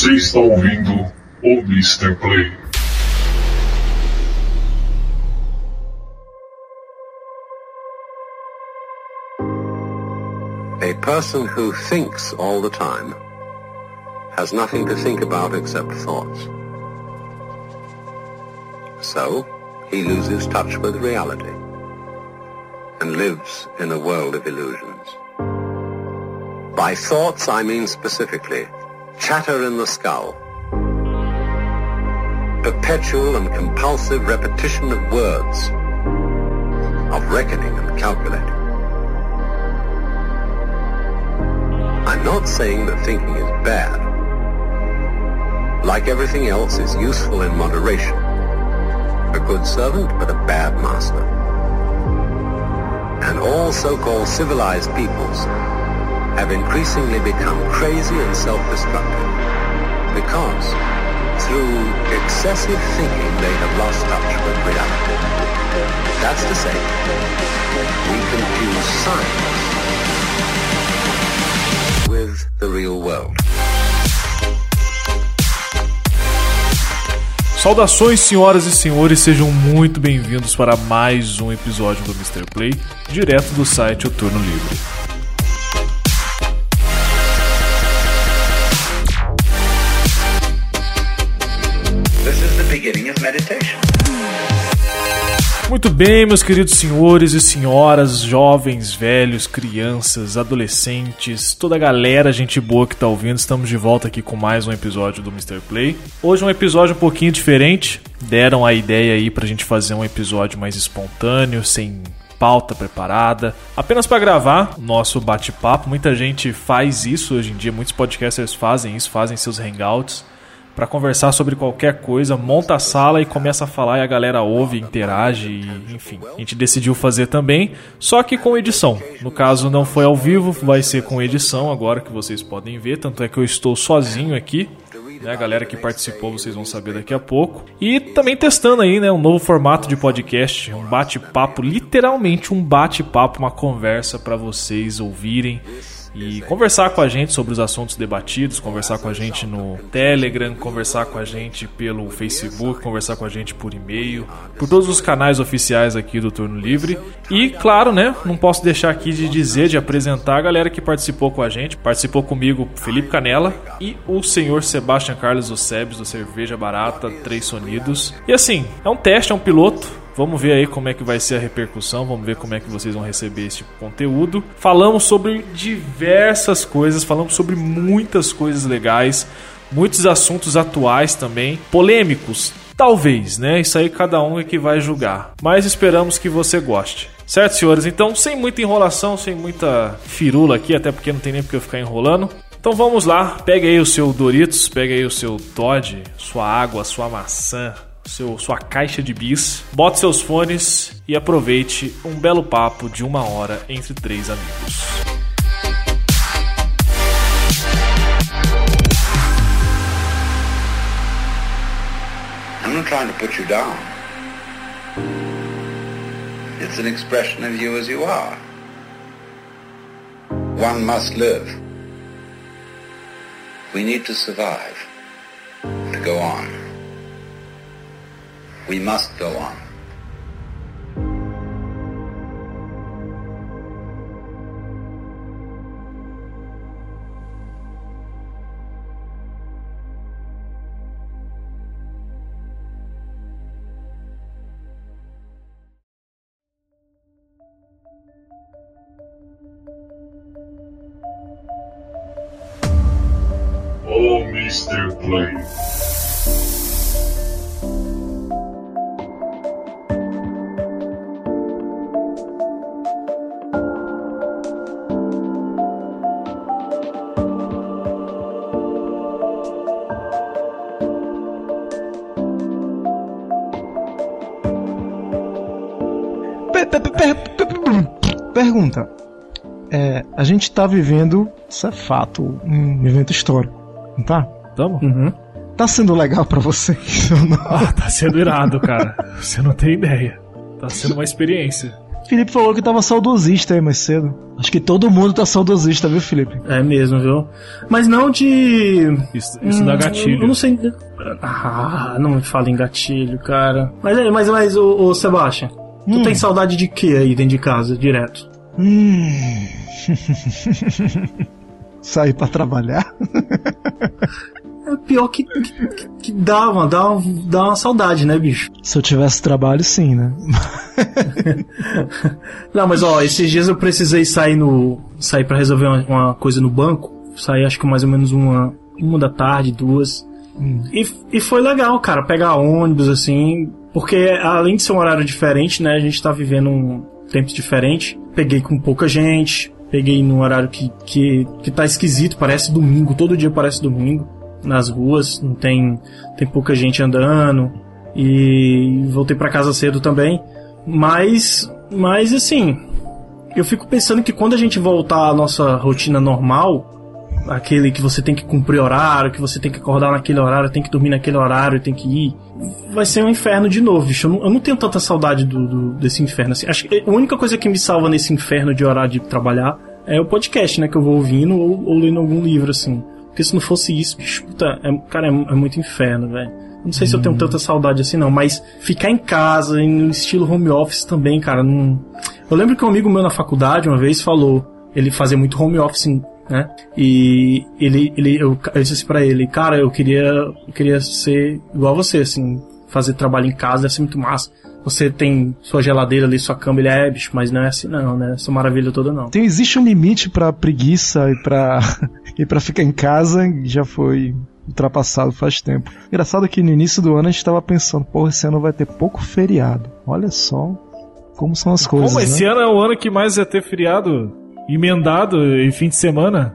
Você está ouvindo o Mr. Play. A person who thinks all the time has nothing to think about except thoughts. So, he loses touch with reality and lives in a world of illusions. By thoughts, I mean specifically chatter in the skull, perpetual and compulsive repetition of words, of reckoning and calculating. I'm not saying that thinking is bad. Like everything else, is useful in moderation. A good servant, but a bad master. And all so-called civilized peoples have increasingly become crazy and self-destructive because through excessive thinking they have lost touch with reality. That's to say, we confuse science with the real world. Saudações, senhoras e senhores, sejam muito bem-vindos para mais um episódio do Mr. Play, direto do site O Turno Livre. Muito bem, meus queridos senhores e senhoras, jovens, velhos, crianças, adolescentes, toda a galera, gente boa que tá ouvindo, estamos de volta aqui com mais um episódio do Mr. Play. Hoje um episódio um pouquinho diferente, deram a ideia aí pra gente fazer um episódio mais espontâneo, sem pauta preparada, apenas para gravar o nosso bate-papo. Muita gente faz isso hoje em dia, muitos podcasters fazem isso, fazem seus hangouts para conversar sobre qualquer coisa, monta a sala e começa a falar e a galera ouve, interage, e, enfim. A gente decidiu fazer também, só que com edição. No caso não foi ao vivo, vai ser com edição agora que vocês podem ver, tanto é que eu estou sozinho aqui. Né, a galera que participou vocês vão saber daqui a pouco. E também testando aí, né, um novo formato de podcast, um bate-papo, literalmente um bate-papo, uma conversa para vocês ouvirem e conversar com a gente sobre os assuntos debatidos, conversar com a gente no Telegram, conversar com a gente pelo Facebook, conversar com a gente por e-mail, por todos os canais oficiais aqui do Turno Livre. E claro, né, não posso deixar aqui de dizer, de apresentar a galera que participou com a gente. Participou comigo Felipe Canela e o senhor Sebastian Carlos Osebes do Cerveja Barata, Três Sonidos. E assim, é um teste, é um piloto. Vamos ver aí como é que vai ser a repercussão, vamos ver como é que vocês vão receber este conteúdo. Falamos sobre diversas coisas, falamos sobre muitas coisas legais, muitos assuntos atuais também, polêmicos, talvez, né? Isso aí cada um é que vai julgar. Mas esperamos que você goste. Certo, senhores? Então, sem muita enrolação, sem muita firula aqui, até porque não tem nem porque eu ficar enrolando. Então vamos lá, pega aí o seu Doritos, pega aí o seu Todd, sua água, sua maçã, seu, sua caixa de bis, bote seus fones e aproveite um belo papo de uma hora entre três amigos. I'm not trying to put you down. It's an expression of you as you are. One must live. We need to survive, to go on. We must go on. O Mr. Play. Pergunta. É, a gente tá vivendo, isso é fato, um evento histórico, não tá? Tamo? Tá sendo legal pra vocês ou não? Ah, tá sendo irado, cara. Você não tem ideia. Tá sendo uma experiência. Felipe falou que tava saudosista aí mais cedo. Acho que todo mundo tá saudosista, viu, Felipe? É mesmo, viu? Mas não de. Isso, isso dá Hum, gatilho. Eu não sei. Ah, não me fala em gatilho, cara. Mas, é, mas, mas ô, ô Sebastian, tu Hum. tem saudade de quê aí dentro de casa, direto? Hum. Sair pra trabalhar? É pior que, que, que dá, uma, dá, uma, dá uma saudade, né, bicho? Se eu tivesse trabalho, sim, né? Não, mas ó, esses dias eu precisei sair no. sair pra resolver uma, uma coisa no banco. Saí acho que mais ou menos uma, uma da tarde, duas. E, e foi legal, cara, pegar ônibus, assim. Porque além de ser um horário diferente, né? A gente tá vivendo um tempo diferente. Peguei com pouca gente. Peguei num horário que, que, que tá esquisito, parece domingo, todo dia parece domingo. Nas ruas, não tem, tem pouca gente andando. E voltei pra casa cedo também. Mas, mas assim, eu fico pensando que quando a gente voltar à nossa rotina normal, aquele que você tem que cumprir horário, que você tem que acordar naquele horário, tem que dormir naquele horário, tem que ir, vai ser um inferno de novo, bicho. Eu não, eu não tenho tanta saudade do, do- desse inferno. Assim. Acho que a única coisa que me salva nesse inferno de horário de trabalhar é o podcast, né? Que eu vou ouvindo ou, ou lendo algum livro, assim. Porque se não fosse isso, bicho, puta, é, cara, é, é muito inferno, velho. Não sei se eu tenho tanta saudade assim, não, mas ficar em casa, no estilo home office também, cara, não. Eu lembro que um amigo meu na faculdade uma vez falou, ele fazia muito home office, né? E ele, ele eu, eu disse pra ele, cara, eu queria, eu queria ser igual você, assim, fazer trabalho em casa deve ser muito massa. Você tem sua geladeira ali, sua cama, ele é, bicho, mas não é assim não, né? Essa maravilha toda não. Tem, existe um limite pra preguiça e pra, e pra ficar em casa, já foi ultrapassado faz tempo. Engraçado que no início do ano a gente tava pensando, porra, esse ano vai ter pouco feriado. Olha só como são as coisas, Como esse né? ano é o ano que mais ia ter feriado emendado em fim de semana?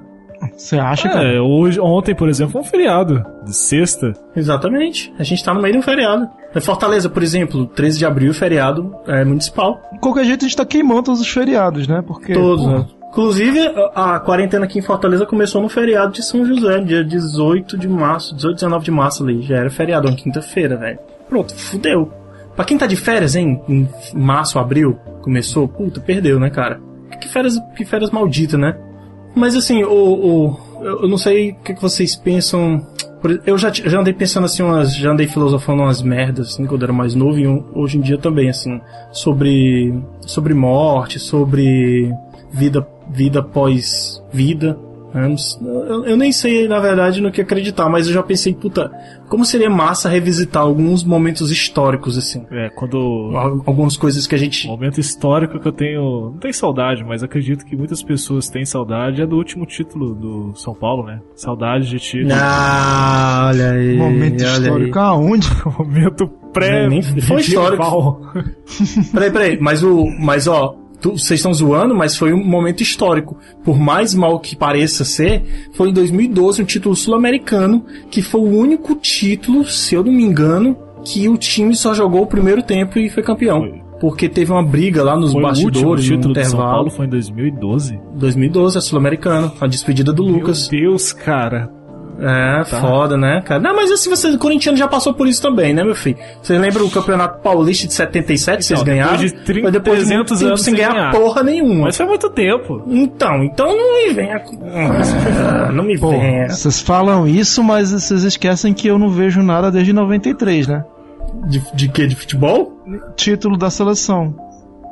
Você acha, cara? É, hoje, ontem, por exemplo, foi um feriado de sexta. Exatamente. A gente tá no meio de um feriado. Em Fortaleza, por exemplo, 13 de abril, feriado é, municipal. De qualquer jeito a gente tá queimando todos os feriados, né? Porque. Todos, porra, né? Inclusive, a a quarentena aqui em Fortaleza começou no feriado de São José, dia 18 de março, 18, 19 de março ali. Já era feriado, uma quinta-feira, velho. Pronto, fudeu. Pra quem tá de férias, hein? Em março, abril, começou, puta, perdeu, né, cara? Que férias, que férias malditas, né? Mas assim, o, o, eu não sei o que, que vocês pensam. Eu já, já andei pensando assim, umas, já andei filosofando umas merdas, assim, quando era mais novo, e hoje em dia também, assim, sobre, sobre morte, sobre vida, vida pós vida. Né? Eu, eu nem sei, na verdade, no que acreditar, mas eu já pensei, puta, como seria massa revisitar alguns momentos históricos, assim. É, quando. Al- Algumas coisas que a gente. Momento histórico que eu tenho. Não tenho saudade, mas acredito que muitas pessoas têm saudade. É do último título do São Paulo, né? Saudade de título. Ah, olha aí. Momento olha aí. histórico aonde? Momento pré. Nem- nem foi histórico. Peraí, peraí, mas o. Mas ó, vocês estão zoando, mas foi um momento histórico. Por mais mal que pareça ser, foi em 2012 um título sul-americano, que foi o único título, se eu não me engano, que o time só jogou o primeiro tempo e foi campeão. Foi. Porque teve uma briga lá nos Foi o bastidores, no título do São intervalo. Paulo, foi em 2012. 2012, a sul-americano, a despedida do Lucas. Meu Deus, cara. É, foda, né, cara? Não, mas assim, você, o corintiano já passou por isso também, né, meu filho? Você lembra o Campeonato Paulista de 77 que vocês Então, ganharam? depois de 30, Mas depois de muito 300 tempo anos sem sem ganhar, ganhar. porra nenhuma. Mas foi muito tempo. Então, então não me venha. Ah, Não me Pô, venha. vocês falam isso, mas vocês esquecem que eu não vejo nada desde 93, né? De, de quê? De futebol? Título da seleção.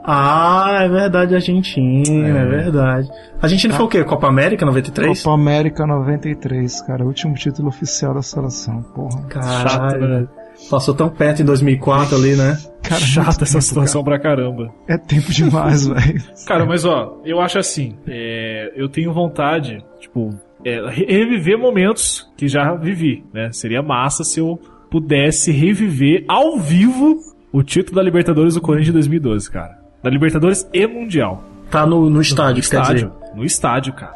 Ah, é verdade, Argentina, é, verdade. A Argentina foi o quê? Copa América 93? Copa América 93, cara. Último título oficial da seleção. Porra. Caralho, Chato, né? velho. Passou tão perto em 2004 ali, né? Cara, Chata muito essa tempo, situação pra caramba. cara. É tempo demais, velho. Cara, mas ó, eu acho assim, é, eu tenho vontade, tipo, é, re- reviver momentos que já vivi, né? Seria massa se eu pudesse reviver ao vivo o título da Libertadores do Corinthians de 2012, cara. Da Libertadores e Mundial. Tá no, no estádio, no quer estádio. dizer. No estádio, cara.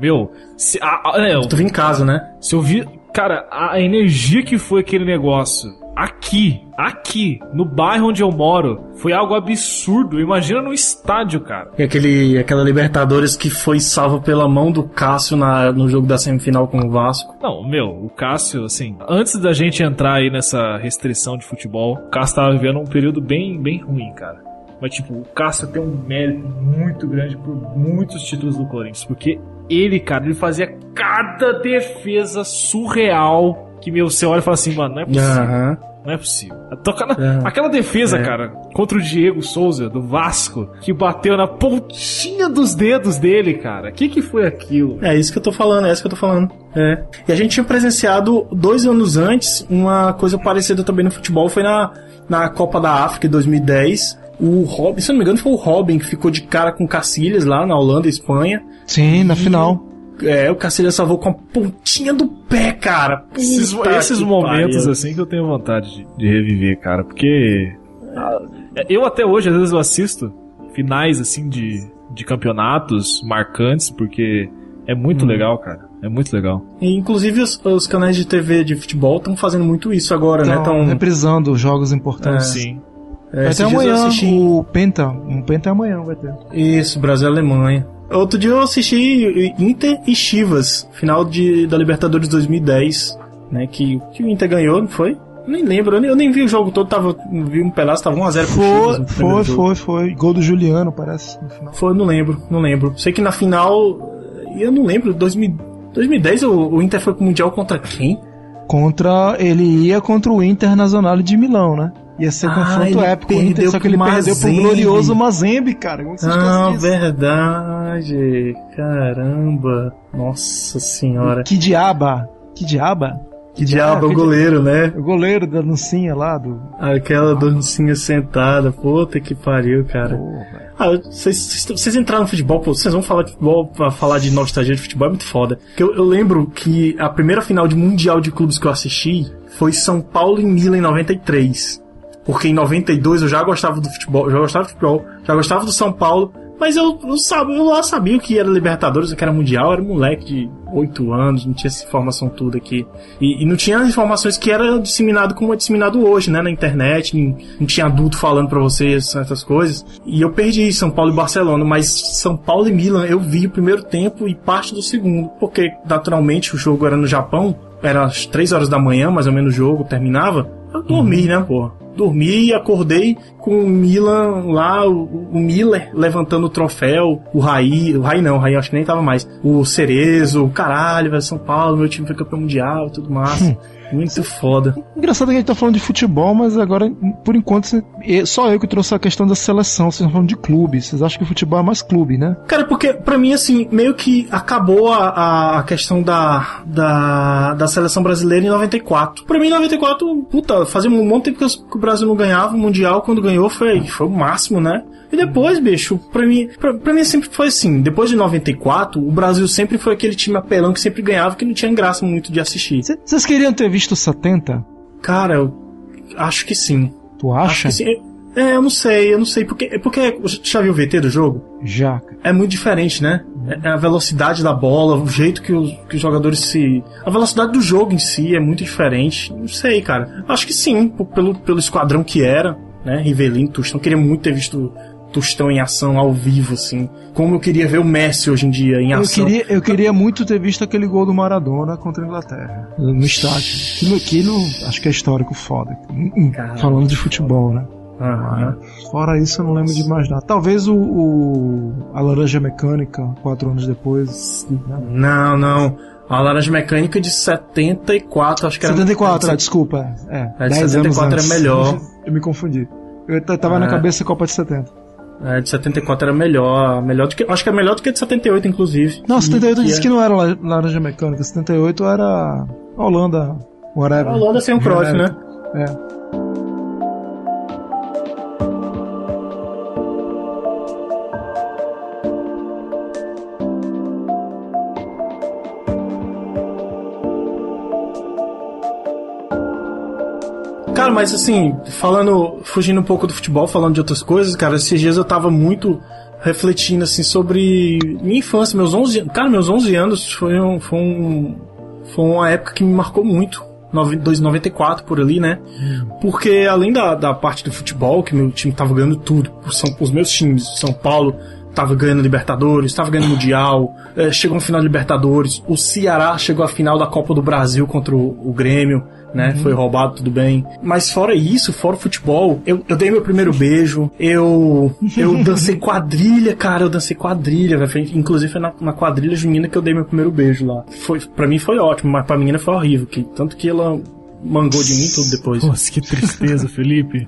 Meu, se, a, a- é, Tu vem em casa, né? se eu vi. Cara, a energia que foi aquele negócio aqui, aqui, no bairro onde eu moro, foi algo absurdo. Imagina no estádio, cara. E aquele, aquela Libertadores que foi salva pela mão do Cássio na, no jogo da semifinal com o Vasco. Não, meu, o Cássio, assim, antes da gente entrar aí nessa restrição de futebol, o Cássio tava vivendo um período bem, bem ruim, cara. Mas, tipo, o Cássio tem um mérito muito grande por muitos títulos do Corinthians. Porque ele, cara, ele fazia cada defesa surreal que meu, você olha e fala assim, mano, não é possível. Aham. Não é possível. Toca na- É. Aquela defesa, É. cara, contra o Diego Souza, do Vasco, que bateu na pontinha dos dedos dele, cara. O que, que foi aquilo? É isso que eu tô falando, é isso que eu tô falando. É. E a gente tinha presenciado dois anos antes uma coisa parecida também no futebol, foi na, na Copa da África em 2010. O Robin, se eu não me engano, foi o Robin que ficou de cara com o Cacilhas lá na Holanda e Espanha. Sim, na final. É, o Cacilhas salvou com a pontinha do pé, cara. Puta Esses, esses momentos pariu. assim que eu tenho vontade de, de reviver, cara, porque ah, eu até hoje às vezes eu assisto finais assim de, de campeonatos marcantes porque é muito Hum. legal, cara. É muito legal. E, inclusive os, os canais de TV de futebol estão fazendo muito isso agora, né? Estão Tão, reprisando jogos importantes. Sim. É, Vai ter amanhã o Penta. Um Penta amanhã, vai ter. Isso, Brasil e Alemanha. Outro dia eu assisti Inter e Chivas, final de, da Libertadores 2010, né? Que, que o Inter ganhou, não foi? Nem lembro, eu nem, eu nem vi o jogo todo, tava, vi um pedaço, tava 1x0 pro Chivas. Foi, foi, foi, foi. Gol do Juliano, parece, no final. Foi, não lembro, não lembro. Sei que na final, eu não lembro, 2000, 2010 o, o Inter foi pro Mundial contra quem? Contra. Ele ia contra o Internacional de Milão, né? Ia ser Ah, confronto épico. Inter, só que ele pro perdeu pro Mazembe. glorioso Mazembe, cara. Como você Ah, verdade. Caramba. Nossa senhora. Que diaba. Que diaba. Que diabo, Ah, o goleiro, né? O goleiro da dancinha lá do. Aquela dancinha sentada, puta que pariu, cara. Ah, vocês- entraram no futebol, pô, vocês vão falar de futebol pra falar de nostalgia de futebol, é muito foda. Porque eu, eu lembro que a primeira final de Mundial de Clubes que eu assisti foi São Paulo e Milan em 93. Porque em 92 eu já gostava do futebol, eu já gostava do futebol, já gostava do São Paulo, mas eu, eu, sabia, eu lá sabia que era Libertadores, que era Mundial, era moleque de 8 anos, não tinha essa informação toda aqui. E, e não tinha as informações que era disseminado como é disseminado hoje, né, na internet, não, não tinha adulto falando pra você certas coisas. E eu perdi São Paulo e Barcelona, mas São Paulo e Milan eu vi o primeiro tempo e parte do segundo, porque naturalmente o jogo era no Japão, era às 3 horas da manhã, mais ou menos o jogo terminava. Eu dormi, né, pô? Dormi e acordei com o Milan lá, o, o Miller levantando o troféu, o Raí, o Raí não, o Raí acho que nem tava mais, o Cerezo, o caralho, velho, São Paulo, meu time foi campeão mundial, tudo massa. Muito foda. Engraçado que a gente tá falando de futebol, mas agora, por enquanto, só eu que trouxe a questão da seleção. Vocês estão falando de clube. Vocês acham que o futebol é mais clube, né? Cara, porque pra mim, assim, meio que acabou a, a, questão da, da, da seleção brasileira em 94. Pra mim, em 94, puta, fazia um monte de tempo que o Brasil não ganhava o Mundial. Quando ganhou, foi, foi o máximo, né? E depois, bicho, pra mim, pra, pra mim sempre foi assim. Depois de 94, o Brasil sempre foi aquele time apelão que sempre ganhava, que não tinha graça muito de assistir. Cê- Vocês queriam ter visto 70? Cara, eu acho que sim. Tu Acho acha? que sim. É, eu não sei, eu não sei. Porque, porque você já viu o VT do jogo? Já, é muito diferente, né? É a velocidade da bola, o jeito que os, que os jogadores se. A velocidade do jogo em si é muito diferente. Não sei, cara. Acho que sim, pelo, pelo esquadrão que era, né? Rivelino, Tostão. Queria muito ter visto Tostão em ação ao vivo, assim. Como eu queria ver o Messi hoje em dia em Eu ação. queria, eu queria muito ter visto aquele gol do Maradona contra a Inglaterra. No estádio. Aquilo, aquilo acho que é histórico foda. Hum, hum, Caramba. Falando de futebol, né? Aham. Fora isso, eu não lembro de mais nada. Talvez o, o- a Laranja Mecânica, quatro anos depois. né? Não, não. A Laranja Mecânica de 74, acho que era. 74, ah, desculpa. É, É, de 10 74 anos antes. melhor. Eu me confundi. Eu tava na É. cabeça Copa de 70. É, de 74 era melhor. melhor do que, acho que é melhor do que a de 78, inclusive. Não, 78 E- disse e que não era la- Laranja Mecânica. 78 era Holanda, whatever. A Holanda sem o Cruyff, né? É. Cara, mas assim, falando, fugindo um pouco do futebol, falando de outras coisas, cara, esses dias eu tava muito refletindo assim sobre minha infância, meus 11 anos. Cara, meus 11 anos foi, um, foi, um, foi uma época que me marcou muito. 94 por ali, né? Porque além da, da parte do futebol, que meu time tava ganhando tudo, são os meus times, São Paulo tava ganhando Libertadores, tava ganhando Mundial, eh, chegou no final de Libertadores, o Ceará chegou à final da Copa do Brasil contra o, o Grêmio, né? Foi roubado, tudo bem. Mas fora isso, fora o futebol, eu, eu dei meu primeiro beijo, eu eu dancei quadrilha, cara, eu dancei quadrilha, velho. Inclusive foi na, na quadrilha junina que eu dei meu primeiro beijo lá. Foi, pra mim foi ótimo, mas pra menina foi horrível, que, tanto que ela mangou de mim tudo depois. Nossa, que tristeza, Felipe.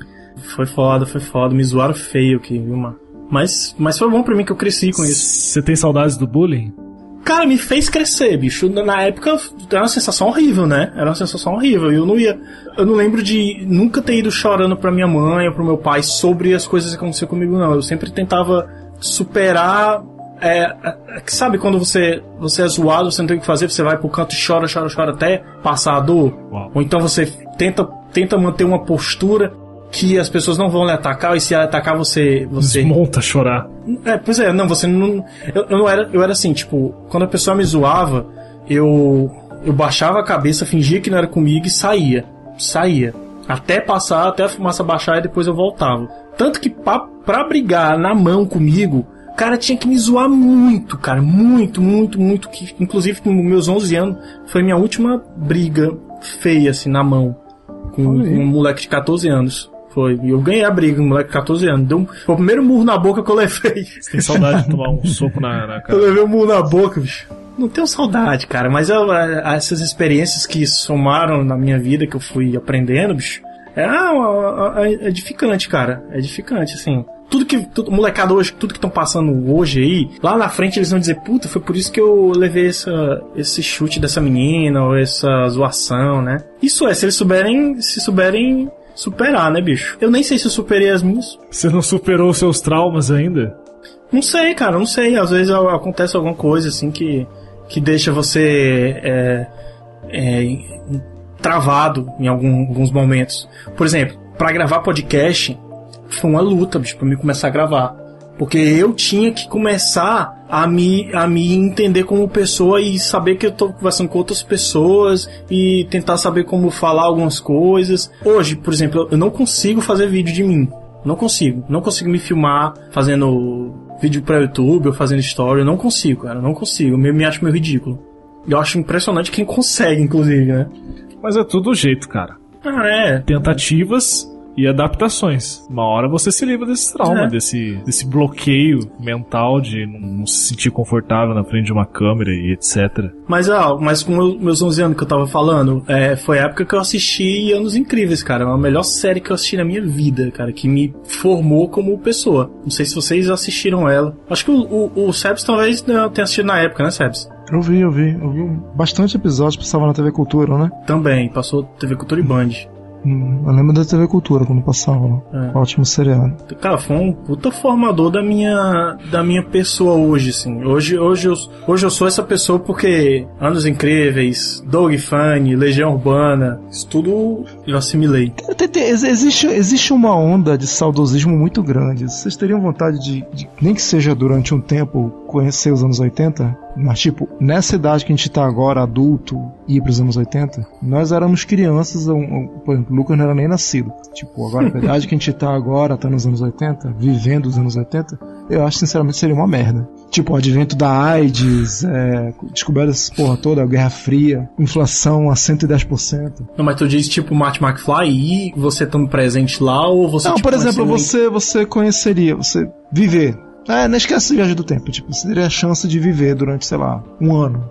Foi foda, foi foda, me zoaram feio aqui, viu, mano? Mas, mas foi bom pra mim que eu cresci com isso. Você tem saudades do bullying? Cara, me fez crescer, bicho. Na época era uma sensação horrível, né? Era uma sensação horrível. Eu não ia. Eu não lembro de nunca ter ido chorando pra minha mãe ou pro meu pai sobre as coisas que aconteceram comigo, não. Eu sempre tentava superar. É, é, que sabe quando você, você é zoado, você não tem o que fazer, você vai pro canto e chora, chora, chora até passar a dor? Uau. Ou então você tenta, tenta manter uma postura que as pessoas não vão lhe atacar, e se atacar você. você Desmonta chorar. é, pois é, não, você não. Eu, eu não era. Eu era assim, tipo, quando a pessoa me zoava, eu. Eu baixava a cabeça, fingia que não era comigo e saía. Saía. Até passar, até a fumaça baixar e depois eu voltava. Tanto que pra, pra brigar na mão comigo, o cara tinha que me zoar muito, cara. Muito, muito, muito. Que, inclusive, com meus 11 anos, foi minha última briga feia, assim, na mão. Com, com um moleque de 14 anos. Foi. E eu ganhei a briga, um moleque de 14 anos. Deu um, foi o primeiro murro na boca que eu levei. Você tem saudade de tomar um soco na, na Eu cara? levei um murro na boca, bicho. Não tenho saudade, cara, mas eu, essas experiências que somaram na minha vida, que eu fui aprendendo, bicho, é, ah, é edificante, cara. É edificante, assim. Tudo que. Tudo, molecada hoje, tudo que estão passando hoje aí, lá na frente eles vão dizer, puta, foi por isso que eu levei essa, esse chute dessa menina, ou essa zoação, né? Isso é, se eles souberem. Se souberem superar, né, bicho? Eu nem sei se eu superei as minhas. Você não superou os seus traumas ainda? Não sei, cara, não sei. Às vezes acontece alguma coisa assim que, que deixa você é, é, travado em algum- alguns momentos. Por exemplo, pra gravar podcast foi uma luta, bicho, pra mim começar a gravar. Porque eu tinha que começar a me, a me entender como pessoa e saber que eu tô conversando com outras pessoas e tentar saber como falar algumas coisas. Hoje, por exemplo, eu não consigo fazer vídeo de mim. Não consigo. Não consigo me filmar fazendo vídeo pra YouTube ou fazendo story. Eu não consigo, cara. Eu não consigo. Eu me, me acho meio ridículo. Eu acho impressionante quem consegue, inclusive, né? Mas é tudo jeito, cara. Ah, é. Tentativas e adaptações. Uma hora você se livra desse trauma, É. desse, desse bloqueio mental de não, se sentir confortável na frente de uma câmera e etc. Mas, ah, mas com meu- meus 11 anos que eu tava falando, é, foi a época que eu assisti Anos Incríveis, cara. É a melhor série que eu assisti na minha vida, cara. Que me formou como pessoa. Não sei se vocês assistiram ela. Acho que o, o, o Sebs talvez não tenha assistido na época, né, Sebs? Eu vi, eu vi. Eu vi bastante episódios, passava na TV Cultura, né? Também, passou TV Cultura e Band. Eu lembro da TV Cultura quando passava lá. É. Ótimo seriado. Cara, foi um puta formador da minha, da minha pessoa hoje, assim. Hoje, hoje, eu, hoje eu sou essa pessoa porque Anos Incríveis, Doug Funny, Legião Urbana, isso tudo eu assimilei. Tem- tem- ex- Existe, existe uma onda de saudosismo muito grande. Vocês teriam vontade de, de, nem que seja durante um tempo, conhecer os anos 80? Mas, tipo, nessa idade que a gente tá agora, adulto, ir pros anos 80, nós éramos crianças, um, um, por exemplo, o Lucas não era nem nascido. Tipo, agora, a idade que a gente tá agora, tá nos anos 80, vivendo os anos 80, eu acho, sinceramente, seria uma merda. Tipo, o advento da AIDS, é, descoberta dessa porra toda, a Guerra Fria, inflação a 110%. Não, mas tu diz tipo Marty McFly e você estando presente lá ou você Não, tipo, por exemplo, você, você conheceria, você viver. É, não esquece a viagem do tempo. Tipo, você teria a chance de viver durante, sei lá, um ano.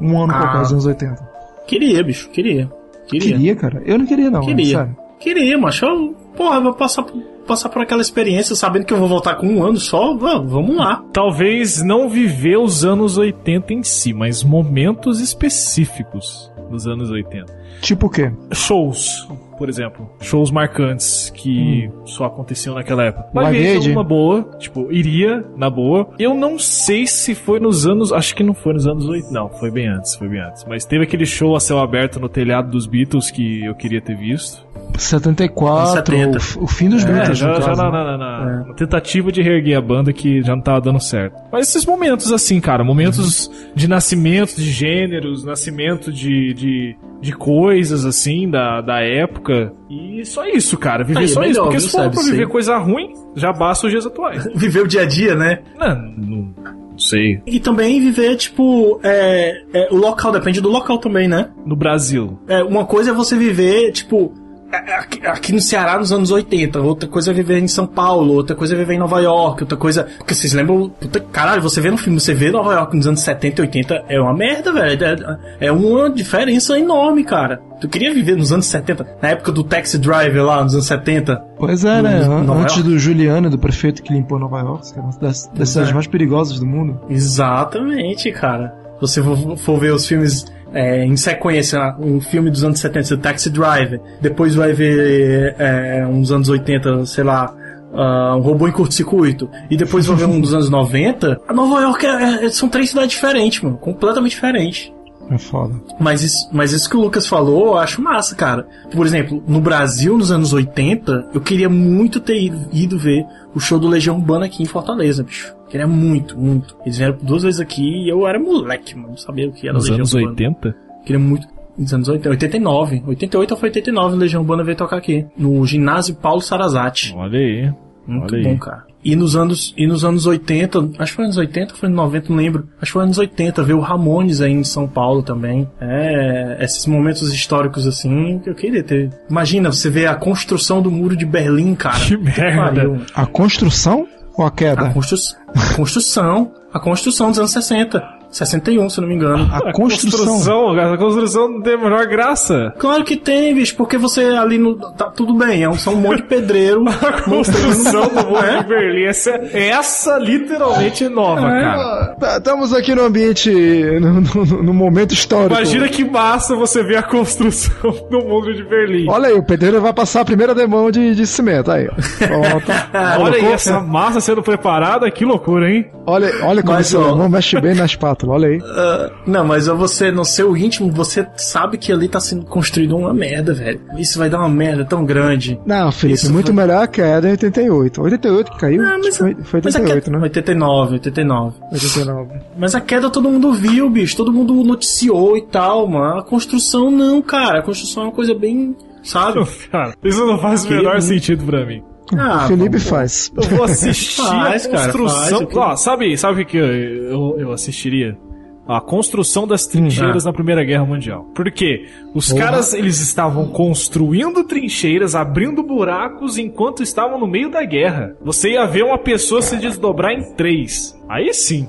Um ano Ah. qualquer dos anos 80. alguém- Queria, bicho, queria. Queria. Queria, cara? Eu não queria, não. Queria. Sério. Queria, mas eu, porra, eu vou passar, passar por aquela experiência sabendo que eu vou voltar com um ano só. Vamos, vamos lá. Talvez não viver os anos 80 em si, mas momentos específicos dos anos 80. Tipo o quê? Shows, por exemplo. Shows marcantes que só aconteciam naquela época. Uma Live uma boa, tipo, iria na boa. Eu não sei se foi nos anos. Acho que não foi nos anos 80. Não, foi bem antes, foi bem antes. Mas teve aquele show a céu aberto no telhado dos Beatles que eu queria ter visto. 74, 70. o, o fim dos É, Beatles, já, no já caso. na, na- na- na tentativa de reerguer a banda que já não tava dando certo. Mas esses momentos assim, cara, momentos de nascimento de gêneros, nascimento de, de, de coisas assim da, da época. E só isso, cara. Viver Aí, só melhor, isso. Porque se for pra sim. viver coisa ruim, já basta os dias atuais. Viver o dia a dia, né? Não, não- Sei. E também viver, tipo, é, é, o local, depende do local também, né? No Brasil. É, uma coisa é você viver, tipo, é, é, aqui, aqui no Ceará nos anos 80, outra coisa é viver em São Paulo, outra coisa é viver em Nova York, outra coisa. Porque vocês lembram. Puta, caralho, você vê no filme, você vê Nova York nos anos 70 e 80, é uma merda, velho. É, é uma diferença enorme, cara. Tu queria viver nos anos 70, na época do Taxi Driver lá, nos anos 70? Pois é, né? Antes York. do Juliano, do prefeito que limpou Nova York, que é uma das, das cidades é. mais perigosas do mundo. Exatamente, cara. Se você for, for ver os filmes é, em sequência, um filme dos anos 70, o Taxi Driver, depois vai ver é, uns anos 80, sei lá, ah, um robô em curto-circuito, e depois vai ver um dos anos 90, a Nova York é- é- são três cidades diferentes, mano, completamente diferentes. É foda. Mas isso, mas isso que o Lucas falou, eu acho massa, cara. Por exemplo, no Brasil, nos anos 80, eu queria muito ter ido, ido ver o show do Legião Urbana aqui em Fortaleza, bicho. Queria muito, muito. Eles vieram duas vezes aqui e eu era moleque, mano. Não sabia o que era Nos Legião anos Urbana. 80? Queria muito. Nos anos 80, 89. 88 ou foi 89, o Legião Urbana veio tocar aqui. No ginásio Paulo Sarazati. Olha aí. Muito Olha bom, aí. cara. E nos anos e nos anos 80, acho que foi anos 80 ou foi nos 90, não lembro. Acho que foi anos 80, ver o Ramones aí em São Paulo também. É, esses momentos históricos assim, que eu queria ter. Imagina, você ver a construção do muro de Berlim, cara. Que merda. pariu. A construção ou a A, queda? constru... a construção, a construção dos anos 60. 61, se não me engano. A construção. cara, A construção não tem a menor graça. Claro que tem, bicho, porque você ali no. Tá tudo bem, é um, são um monte de pedreiro. A construção do muro É? de Berlim. Essa, essa literalmente é nova, É. cara. Tá, Estamos aqui no ambiente, no, no- no momento histórico. Imagina que massa você ver a construção do muro de Berlim. Olha aí, o pedreiro vai passar a primeira demão de, de cimento. Aí. Olha aí essa massa sendo preparada, que loucura, hein? Olha, olha como Mas, esse ó. alemão mexe bem na espátula, olha aí. Ah, não, mas você, no seu íntimo, você sabe que ali tá sendo construído uma merda, velho. Isso vai dar uma merda tão grande. Não, Felipe, Isso muito foi- melhor a queda em 88. 88 que caiu? Ah, mas, foi, foi mas a 88, queda, né? 89, 89. 89. Mas a queda todo mundo viu, bicho. Todo mundo noticiou e tal, mano. A construção não, cara. A construção é uma coisa bem. Sabe? Cara, isso não faz o Que menor sentido pra mim. Ah, Felipe pô, faz. Eu vou assistir Faz, a cara, construção. faz, o que- Ó, sabe, sabe o que, eu, eu, eu assistiria? A construção das trincheiras Ah. na Primeira Guerra Mundial. Por quê? Os caras, eles estavam construindo trincheiras, abrindo buracos enquanto estavam no meio da guerra. Você ia ver uma pessoa se desdobrar em três. Aí sim.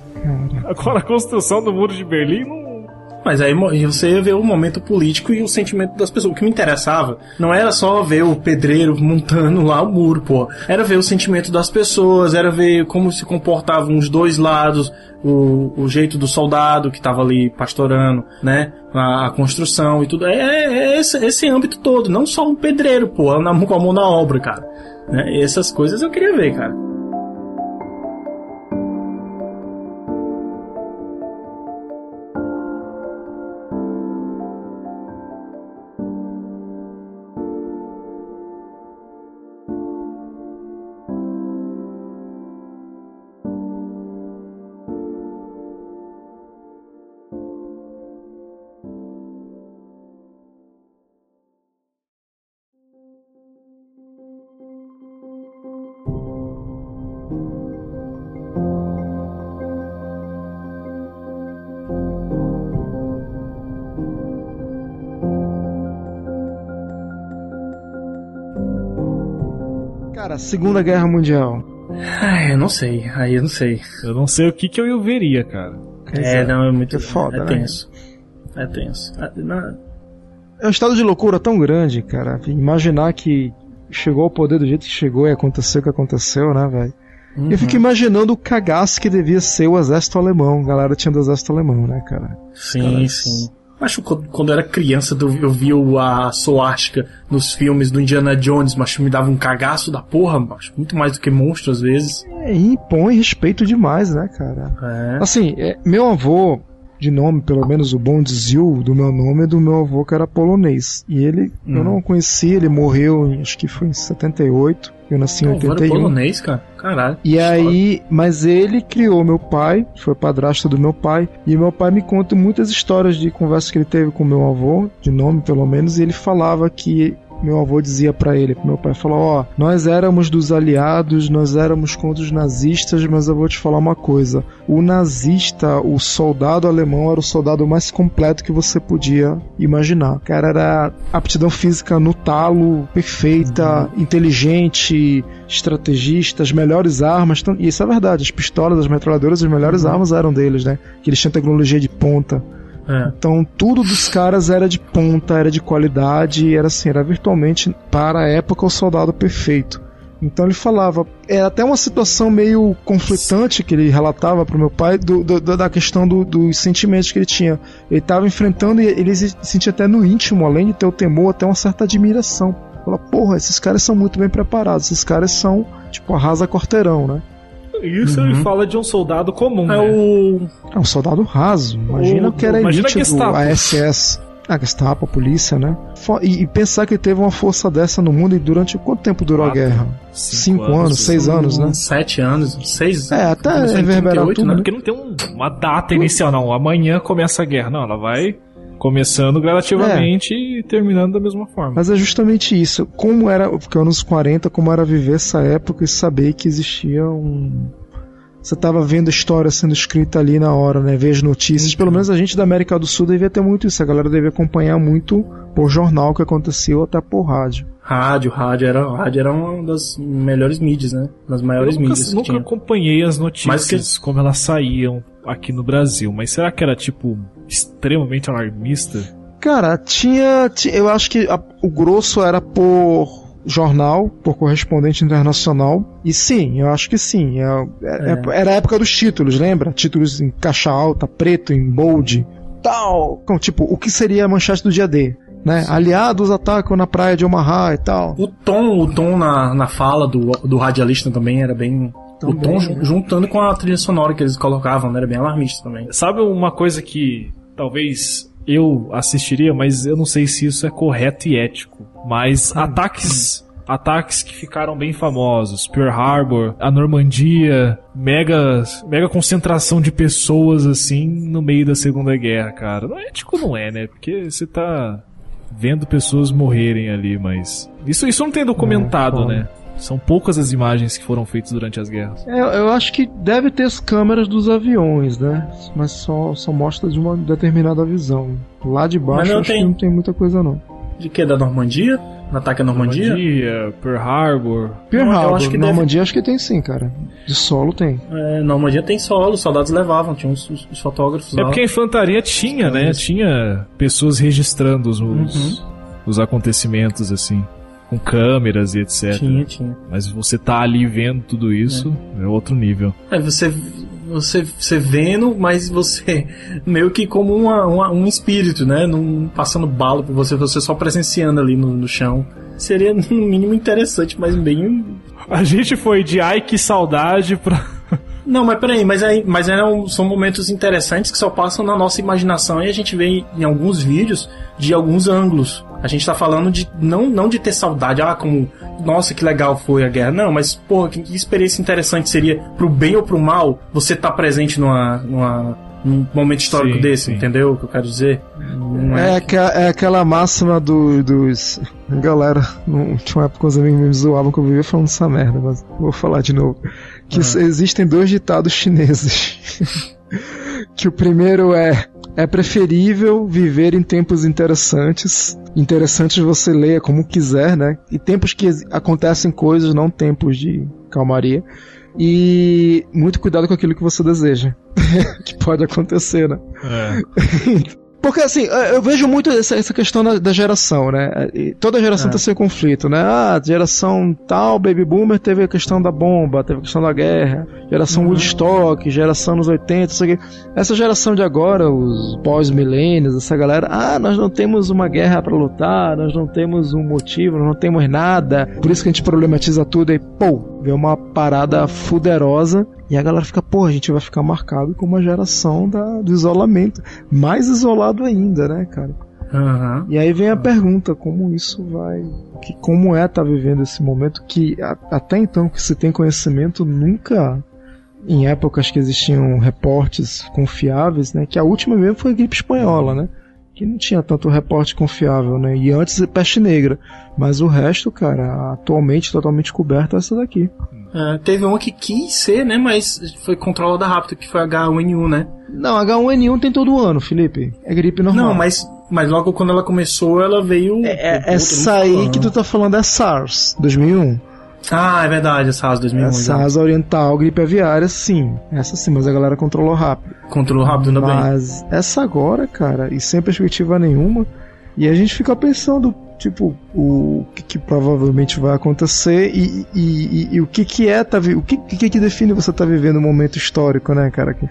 Agora a construção do Muro de Berlim não... Mas aí você ver o momento político e o sentimento das pessoas. O que me interessava não era só ver o pedreiro montando lá o muro, pô. Era ver o sentimento das pessoas, era ver como se comportavam os dois lados, o, o jeito do soldado que tava ali pastorando, né? A, a construção e tudo. É, é- é esse, esse âmbito todo, não só um pedreiro, pô, na, com a mão na obra, cara. Né? Essas coisas eu queria ver, cara. Segunda Guerra Mundial. Ai, eu não sei, aí eu não sei. Eu não sei o que que eu veria, cara. Pois É, não, é muito É foda, é né? tenso. É tenso. É, não- É um estado de loucura tão grande, cara. Imaginar que chegou ao poder do jeito que chegou e aconteceu o que aconteceu, né, velho? Uhum. Eu fico imaginando o cagaço que devia ser o exército alemão. A galera tinha do exército alemão, né, cara? Sim, Cara, sim. Acho que quando eu era criança eu vi o- a suástica nos filmes do Indiana Jones, mas me dava um cagaço da porra, macho. Muito mais do que monstro às vezes. É, e impõe respeito demais, né, cara? É. Assim, é, meu avô, de nome, pelo menos o bom Zil do meu nome, é do meu avô que era polonês. E ele, eu Hum. não conheci, ele morreu, em, acho que foi em 78. Eu nasci em Pô, era 81. polonês, cara. Caralho. E aí, mas ele criou meu pai, foi padrasto do meu pai, e meu pai me conta muitas histórias de conversas que ele teve com meu avô, de nome pelo menos, e ele falava que meu avô dizia para ele, pro meu pai, falou: "Ó, nós éramos dos aliados, nós éramos contra os nazistas, mas eu vou te falar uma coisa. O nazista, o soldado alemão era o soldado mais completo que você podia imaginar. O cara era aptidão física no talo, perfeita, inteligente, estrategista, as melhores armas, e isso é verdade, as pistolas, as metralhadoras, as melhores armas eram deles, né? Que eles tinham tecnologia de ponta. É. Então tudo dos caras era de ponta, era de qualidade, era assim, era virtualmente para a época o soldado perfeito. Então ele falava, era até uma situação meio conflitante que ele relatava pro meu pai do, do- da questão do- dos sentimentos que ele tinha. Ele estava enfrentando e ele se sentia até no íntimo, além de ter o temor, até uma certa admiração. Fala, porra, esses caras são muito bem preparados, esses caras são, tipo, arrasa quarteirão, né? Isso ele fala de um soldado comum, É né? o. É um soldado raso. Imagina O- que era a imagina elite a do Gestapo. ASS. A Gestapo, a polícia, né? E, e pensar que teve uma força dessa no mundo e durante quanto tempo durou Quatro, a guerra? Cinco, anos, seis anos, né? Sete anos, seis É, até reverberar 38, tudo, né? Porque não tem um- uma data inicial, não. Amanhã começa a guerra. Não, ela vai começando gradativamente e terminando da mesma forma. Mas é justamente isso. Como era, porque anos 40, como era viver essa época e saber que existia um. Você tava vendo a história sendo escrita ali na hora, né? Ver as notícias. Pelo menos a gente da América do Sul devia ter muito isso. A galera devia acompanhar muito por jornal o que aconteceu, até por rádio. Rádio, rádio era, rádio era uma das melhores mídias, né? Das maiores Eu nunca, mídias que nunca tinha. acompanhei as notícias Mas como elas saíam aqui no Brasil, mas será que era tipo extremamente alarmista? Cara, tinha. ti- Eu acho que a- o grosso era por jornal, por correspondente internacional. E sim, eu acho que sim. é- é- Era a época dos títulos, lembra? Títulos em caixa alta, preto, em bold, tal. Com, tipo, o que seria a manchete do dia D? Né? Aliados atacam na praia de Omaha e tal. O tom, o tom na, na fala do, do radialista também era bem. o Também, tom né? ju- juntando com a trilha sonora que eles colocavam, né? Era bem alarmista também. Sabe uma coisa que talvez eu assistiria, mas eu não sei se isso é correto e ético. Mas ataques. Ataques que ficaram bem famosos, Pearl Harbor, a Normandia, mega, mega concentração de pessoas assim no meio da Segunda Guerra, cara. Não é ético não é, né? Porque você tá vendo pessoas morrerem ali, mas isso isso não tem documentado, né? São poucas as imagens que foram feitas durante as guerras. É, eu acho que deve ter as câmeras dos aviões, né? Mas só, só mostra de uma determinada visão. Lá de baixo não acho tem- que não tem muita coisa não. De que? Da Normandia? No ataque à Normandia? Normandia, Pearl Harbor, Pearl Harbor, acho que deve- Normandia acho que tem sim, cara. De solo tem. É, Normandia tem solo, os soldados levavam, tinha os, os- os fotógrafos É lá. porque a infantaria tinha, né? Tinha pessoas registrando os, Uhum. os, os acontecimentos, assim, com câmeras e etc. Tinha, tinha. Mas você tá ali vendo tudo isso, é, outro nível. É, você, você, você vendo, mas você meio que como uma, uma- um espírito, né? Não passando bala por você, você só presenciando ali no, no chão. Seria no mínimo interessante, mas bem. A gente foi de ai que saudade pra. Não, mas peraí, mas, aí, mas eram, são momentos interessantes que só passam na nossa imaginação e a gente vê em alguns vídeos de alguns ângulos. A gente tá falando de não, não de ter saudade, ah, como, nossa, que legal foi a guerra. Não, mas, porra, que, que experiência interessante seria pro bem ou pro mal você tá presente numa, numa, num momento histórico Sim, desse, sim. entendeu o que eu quero dizer? Não É, aque- é aquela máxima do- dos. Galera, não, tinha uma época que os amigos me zoavam que eu vivia falando essa merda, mas vou falar de novo. Que s- existem dois ditados chineses. que o primeiro é. É preferível viver em tempos interessantes. Interessantes você leia como quiser, né? E tempos que acontecem coisas, não tempos de calmaria. E muito cuidado com aquilo que você deseja. que pode acontecer, né? Porque assim, eu vejo muito essa, essa questão da, da geração, né? E Toda geração É. tem seu conflito, né? Ah, geração tal, Baby Boomer teve a questão da bomba, teve a questão da guerra, geração Woodstock, geração nos 80, isso aqui. Essa geração de agora, os pós-milênios, essa galera, ah, nós não temos uma guerra pra lutar, nós não temos um motivo, nós não temos nada, por isso que a gente problematiza tudo e, pô, vê uma parada fuderosa e a galera fica, pô, a gente vai ficar marcado como uma geração da, do isolamento. Mais isolado ainda, né, cara? Aham. E aí vem a pergunta, como isso vai. Que, como é estar vivendo esse momento que a- até então que se tem conhecimento nunca. Em épocas que existiam reportes confiáveis, né? Que a última mesmo foi a gripe espanhola, né? que não tinha tanto reporte confiável, né? E antes peste negra. Mas o resto, cara, atualmente totalmente coberto é essa daqui. É, teve uma que quis ser, né? Mas foi controlada rápido, que foi H1N1, né? Não, H1N1 tem todo ano, Felipe. É gripe normal. Não, mas, mas logo quando ela começou, ela veio. É, é, essa aí falando. que tu tá falando é SARS, 2001. Ah, é verdade, a SARS 2001. É. SARS oriental, gripe aviária, sim. Essa sim, mas a galera controlou rápido. Controlou rápido ainda bem. Mas essa agora, cara, e sem perspectiva nenhuma, e a gente fica pensando, tipo, o que, que provavelmente vai acontecer e, e, e- e o que que é, tá, o que, que que define você tá vivendo um momento histórico, né, cara? Que-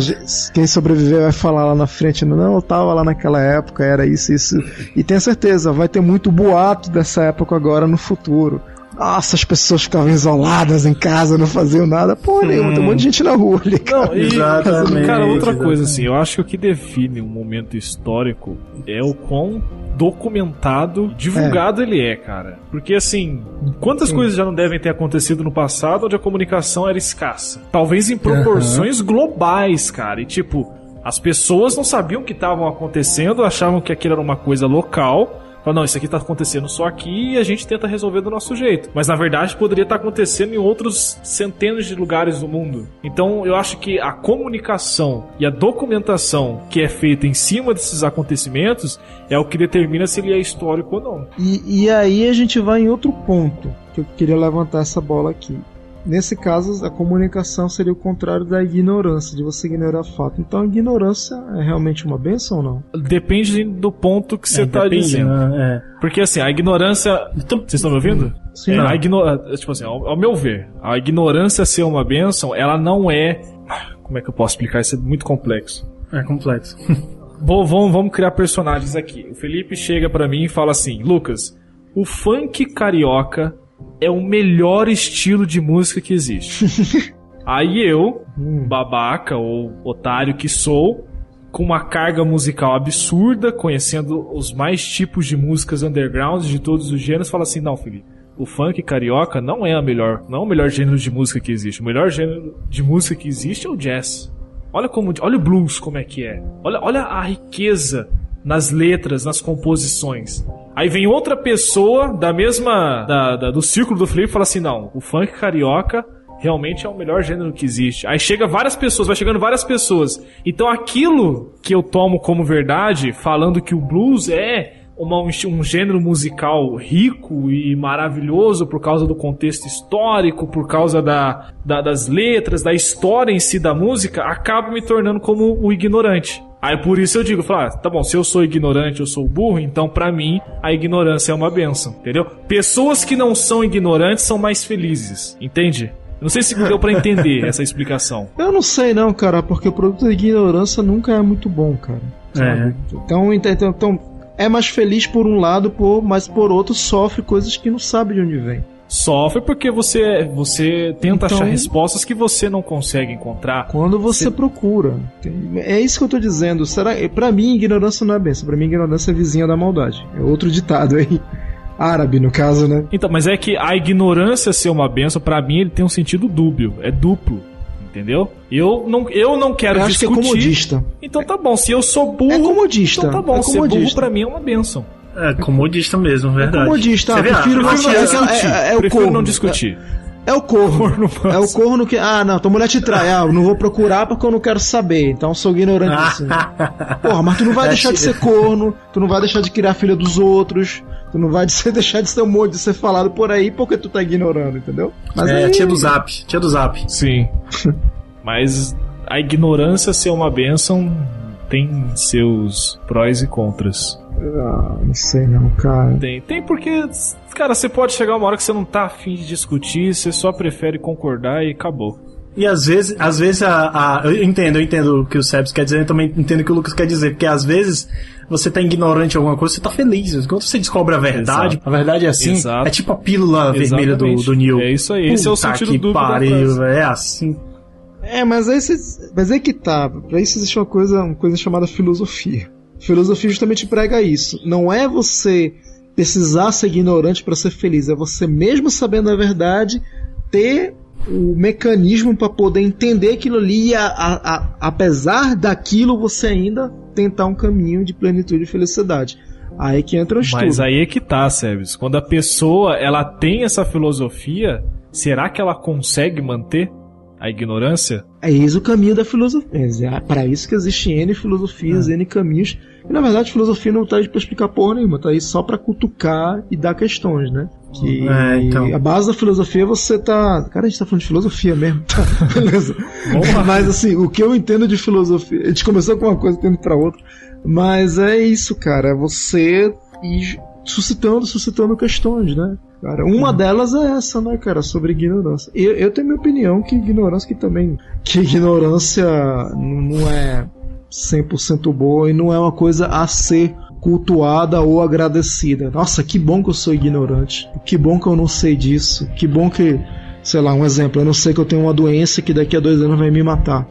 gente- se quem sobreviver vai falar lá na frente, não, eu tava lá naquela época, era isso, isso. E tenha certeza, vai ter muito boato dessa época agora no futuro. Nossa, as pessoas ficavam isoladas em casa, não faziam nada. Pô, nenhuma, tem um monte de gente na rua ali, cara. Não, e, Exatamente, cara, outra exatamente. coisa assim, eu acho que o que define um momento histórico é o quão documentado, divulgado ele é, cara. Porque assim, quantas coisas já não devem ter acontecido no passado onde a comunicação era escassa? Talvez em proporções globais, cara. E tipo, as pessoas não sabiam o que estavam acontecendo, achavam que aquilo era uma coisa local. Falaram, não, isso aqui tá acontecendo só aqui e a gente tenta resolver do nosso jeito. Mas na verdade poderia estar acontecendo em outros centenas de lugares do mundo. Então eu acho que a comunicação e a documentação que é feita em cima desses acontecimentos é o que determina se ele é histórico ou não. E, e aí a gente vai em outro ponto, que eu queria levantar essa bola aqui. Nesse caso, a comunicação seria o contrário da ignorância, de você ignorar fato. Então, a ignorância é realmente uma benção ou não? Depende do ponto que você É, tá dizendo. né? Porque assim, a ignorância. Então- Vocês estão me ouvindo? Sim. É, a igno... Tipo assim, ao, ao meu ver, a ignorância ser uma bênção, ela não é. Como é que eu posso explicar? Isso é muito complexo. É, é complexo. Vou, vamos, vamos criar personagens aqui. O Felipe chega pra mim e fala assim: Lucas, o funk carioca é o melhor estilo de música que existe. Aí eu, babaca ou otário que sou, com uma carga musical absurda, conhecendo os mais tipos de músicas underground de todos os gêneros, fala assim: não, Felipe. O funk carioca não é a melhor, não é o melhor gênero de música que existe. O melhor gênero de música que existe é o jazz. Olha como, olha o blues como é que é. Olha, olha a riqueza nas letras, nas composições. Aí vem outra pessoa da mesma da, da- do círculo do Felipe e fala assim: "Não, o funk carioca realmente é o melhor gênero que existe". Aí chega várias pessoas, vai chegando várias pessoas. Então aquilo que eu tomo como verdade, falando que o blues é uma- um, gênero musical rico e maravilhoso por causa do contexto histórico, por causa da, da- das letras, da história em si da música, acaba me tornando como o ignorante. Aí por isso eu digo, falo, ah, tá bom, se eu sou ignorante, eu sou burro, então pra mim a ignorância é uma benção, entendeu? Pessoas que não são ignorantes são mais felizes, entende? Eu não sei se deu pra entender essa explicação. Eu não sei não, cara, porque o produto da ignorância nunca é muito bom, cara. sabe? Então, ent- então, então, é mais feliz por um lado, por, mas por outro sofre coisas que não sabe de onde vem. Sofre porque você você tenta Então- achar respostas que você não consegue encontrar. Quando você Cê- procura. É isso que eu tô dizendo. Será, pra mim, ignorância não é benção. Pra mim, ignorância é vizinha da maldade. É outro ditado aí. Árabe, no caso, né? Então, mas é que a ignorância ser uma benção, pra mim, ele tem um sentido dúbio, é duplo. Entendeu? Eu não, eu não quero Eu acho que é discutir. comodista. Então tá bom, se eu sou burro. É comodista, Então tá bom, é ser burro comodista. pra mim é uma benção. É comodista mesmo, verdade. comodista, Você vê, ah, prefiro não é- discutir. é- é o Prefiro não corno. discutir. É o corno. Corno é o corno que. Ah, não, tua mulher te trai. Ah, eu não vou procurar porque eu não quero saber. Então eu sou ignorante assim. Porra, mas tu não vai É, deixar de ser corno, tu não vai deixar de criar filha dos outros, tu não vai de ser- deixar de ser um monte de ser falado por aí porque tu tá ignorando, entendeu? Mas é, aí- tia do Zap, tia do Zap. Sim. Mas a ignorância ser uma benção tem seus prós e contras. Ah, não sei não, cara. Tem, tem porque, cara, você pode chegar uma hora que você não tá afim de discutir, você só prefere concordar e acabou. E às vezes, às vezes a, a- eu entendo, eu entendo o que o Sebs quer dizer, eu também entendo o que o Lucas quer dizer, porque às vezes você tá ignorante de alguma coisa, você tá feliz. Quando você descobre a verdade, Exato. a verdade é assim, Exato. é tipo a pílula vermelha do, Exatamente. do Neil. É isso aí, esse é o Puta sentido que da pariu, é assim. É, mas aí, cê- mas aí que tá. Pra isso existe uma coisa, uma coisa chamada filosofia. Filosofia justamente prega isso. Não é você precisar ser ignorante para ser feliz, é você mesmo sabendo a verdade ter o mecanismo para poder entender aquilo ali e a- a- a- apesar daquilo você ainda tentar um caminho de plenitude e felicidade. Aí que entra o estudo. Mas aí é que tá, Sebes. Quando a pessoa ela tem essa filosofia, será que ela consegue manter a ignorância? É eis o caminho da filosofia. É para isso que existe N filosofias, É. N caminhos. E na verdade, filosofia não tá aí pra explicar porra nenhuma, tá aí só pra cutucar e dar questões, né? Que É, então. a base da filosofia é você tá. Cara, a gente tá falando de filosofia mesmo, tá? Beleza. Mas assim, o que eu entendo de filosofia. A gente começou com uma coisa tendo pra outra. Mas é isso, cara. É você ir suscitando, suscitando questões, né? Cara, uma delas é essa, né, cara, sobre ignorância. Eu, eu tenho minha opinião que ignorância que também que ignorância não é 100% boa e não é uma coisa a ser cultuada ou agradecida. Nossa, que bom que eu sou ignorante. Que bom que eu não sei disso. Que bom que, sei lá, um exemplo, eu não sei que eu tenho uma doença que daqui a dois anos vai me matar.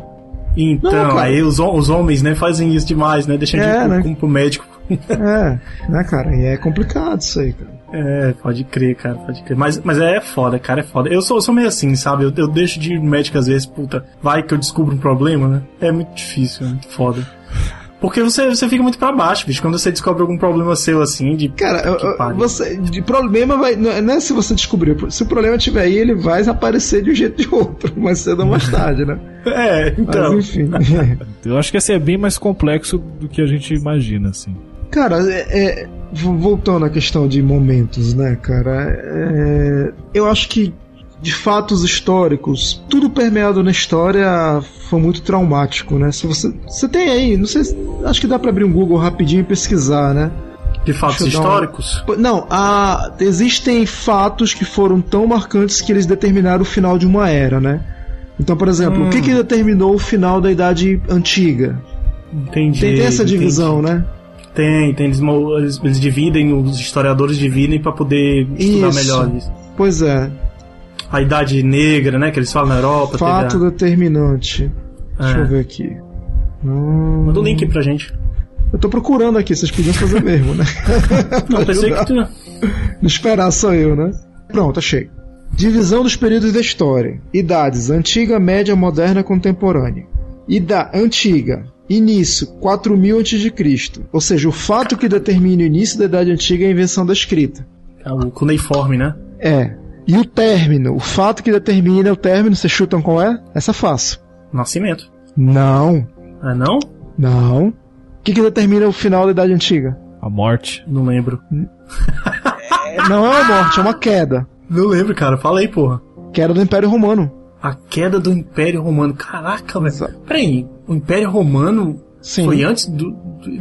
Então, Não, aí os, os homens, né, fazem isso demais, né? Deixando É, de ir né? pro, pro médico. É, né, cara? E é complicado isso aí, cara. É, pode crer, cara, pode crer. Mas, mas é foda, cara, é foda. Eu sou, eu sou meio assim, sabe? Eu, eu deixo de ir médico às vezes, puta, vai que eu descubro um problema, né? É muito difícil, é muito foda. Porque você, você fica muito pra baixo, bicho, quando você descobre algum problema seu assim, de. Cara, eu- você, de problema vai. Não é- não é se você descobrir. Se o problema tiver aí, ele vai aparecer de um jeito ou de outro, mais cedo ou mais tarde, né? É, então. Mas enfim. Eu acho que esse é bem mais complexo do que a gente imagina, assim. Cara, é- é, vo- voltando à questão de momentos, né, cara? é, eu acho que de fatos históricos, tudo permeado na história foi muito traumático, né? Se você, você tem aí, não sei, se- acho que dá pra abrir um Google rapidinho e pesquisar, né? De fatos históricos? Não, há- existem fatos que foram tão marcantes que eles determinaram o final de uma era, né? Então, por exemplo, o que, que determinou o final da Idade Antiga? Entendi. Tem, tem essa entendi. divisão, né? Tem, tem. Eles, eles, dividem, os historiadores dividem pra poder estudar Isso. melhor isso. Pois é, A idade negra, né? Que eles falam na Europa. fato teve determinante. a... Deixa É. eu ver aqui. Hum, Manda o link pra gente. eu tô procurando aqui, vocês podiam fazer mesmo, né? Não, pensei que tu. Não esperar só eu, né? Pronto, achei. Divisão dos períodos da história. Idades: antiga, média, moderna, contemporânea. Ida antiga. Início: 4000 a.C. Ou seja, o fato que determina o início da Idade Antiga é a invenção da escrita. É o cuneiforme, né? É. E o término? O fato que determina o término, vocês chutam qual é? Essa é fácil. Nascimento. Não. Ah, não? Não. O que, que determina o final da Idade Antiga? A morte. Não lembro. É, Não é uma morte, é uma queda. Não lembro, cara. Fala aí, porra. Queda do Império Romano. A queda do Império Romano. Caraca, velho. Peraí, o Império Romano Sim. foi antes do.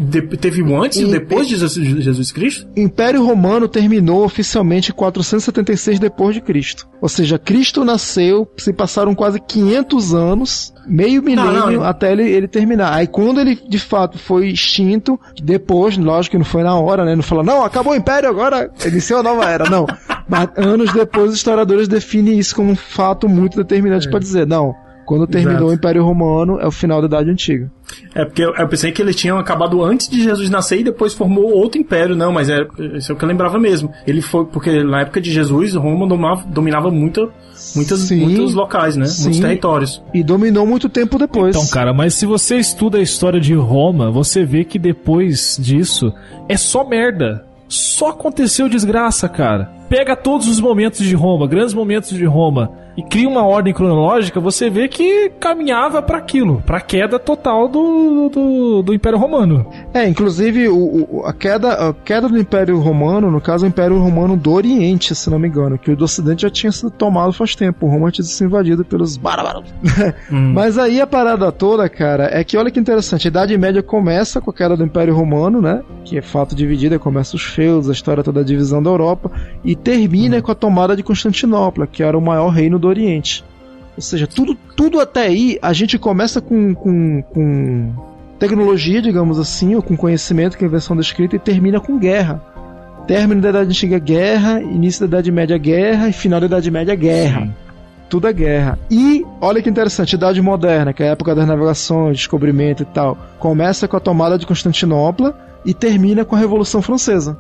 de- teve o antes e depois de Jesus, de Jesus Cristo? O Império Romano terminou oficialmente em 476 depois de Cristo. Ou seja, Cristo nasceu, se passaram quase 500 anos, meio milênio não, eu- até ele, ele terminar. Aí quando ele de fato foi extinto, depois, lógico que não foi na hora, né? Não falou, não, acabou o Império, agora iniciou a nova era. Não. Mas anos depois os historiadores definem isso como um fato muito determinante pra dizer, não. Quando terminou Exato. o Império Romano, é o final da Idade Antiga. É porque eu, eu pensei que eles tinham acabado antes de Jesus nascer e depois formou outro império. Não, mas é, isso é o que eu lembrava mesmo. Ele foi, porque na época de Jesus, Roma dominava, dominava muita, muitas, Sim. muitos locais, né? Sim. Muitos territórios. E dominou muito tempo depois. Então, cara, mas se você estuda a história de Roma, você vê que depois disso é só merda. Só aconteceu desgraça, cara. Pega todos os momentos de Roma, grandes momentos de Roma, e cria uma ordem cronológica, você vê que caminhava pra aquilo, pra queda total do, do, do Império Romano. É, inclusive o, o- a, queda, a queda do Império Romano, no caso o Império Romano do Oriente, se não me engano, que o do Ocidente já tinha sido tomado faz tempo, Roma tinha sido invadido pelos bárbaros. Hum. Mas aí a parada toda, cara, é que olha que interessante, a Idade Média começa com a queda do Império Romano, né? Que é fato dividido, começa os feudos, a história toda da divisão da Europa, e termina com a tomada de Constantinopla, que era o maior reino do Oriente. Ou seja, tudo, tudo até aí, a gente começa com, com, com tecnologia, digamos assim, ou com conhecimento, que é a invenção da escrita, e termina com guerra. Término da Idade Antiga, guerra, início da Idade Média, guerra, e final da Idade Média, guerra. Tudo é guerra. E, olha que interessante, Idade Moderna, que é a época das navegações, descobrimento e tal, começa com a tomada de Constantinopla e termina com a Revolução Francesa.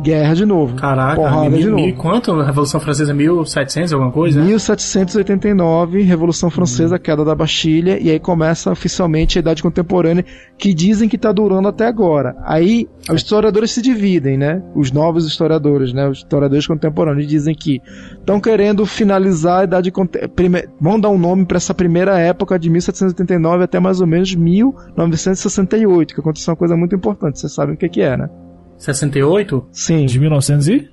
Guerra de novo. Caraca, porrada mil, de mil, novo. e quanto? Revolução Francesa 1700, alguma coisa? né? 1789, Revolução Francesa, queda da Bastilha, e aí começa oficialmente a Idade Contemporânea, que dizem que está durando até agora. Aí os historiadores se dividem, né? Os novos historiadores, né? Os historiadores contemporâneos dizem que estão querendo finalizar a Idade Contemporânea. Vão dar um nome para essa primeira época de 1789 até mais ou menos 1968, que aconteceu uma coisa muito importante. Vocês sabem o que, que é, né? 68? Sim. De 1900 e?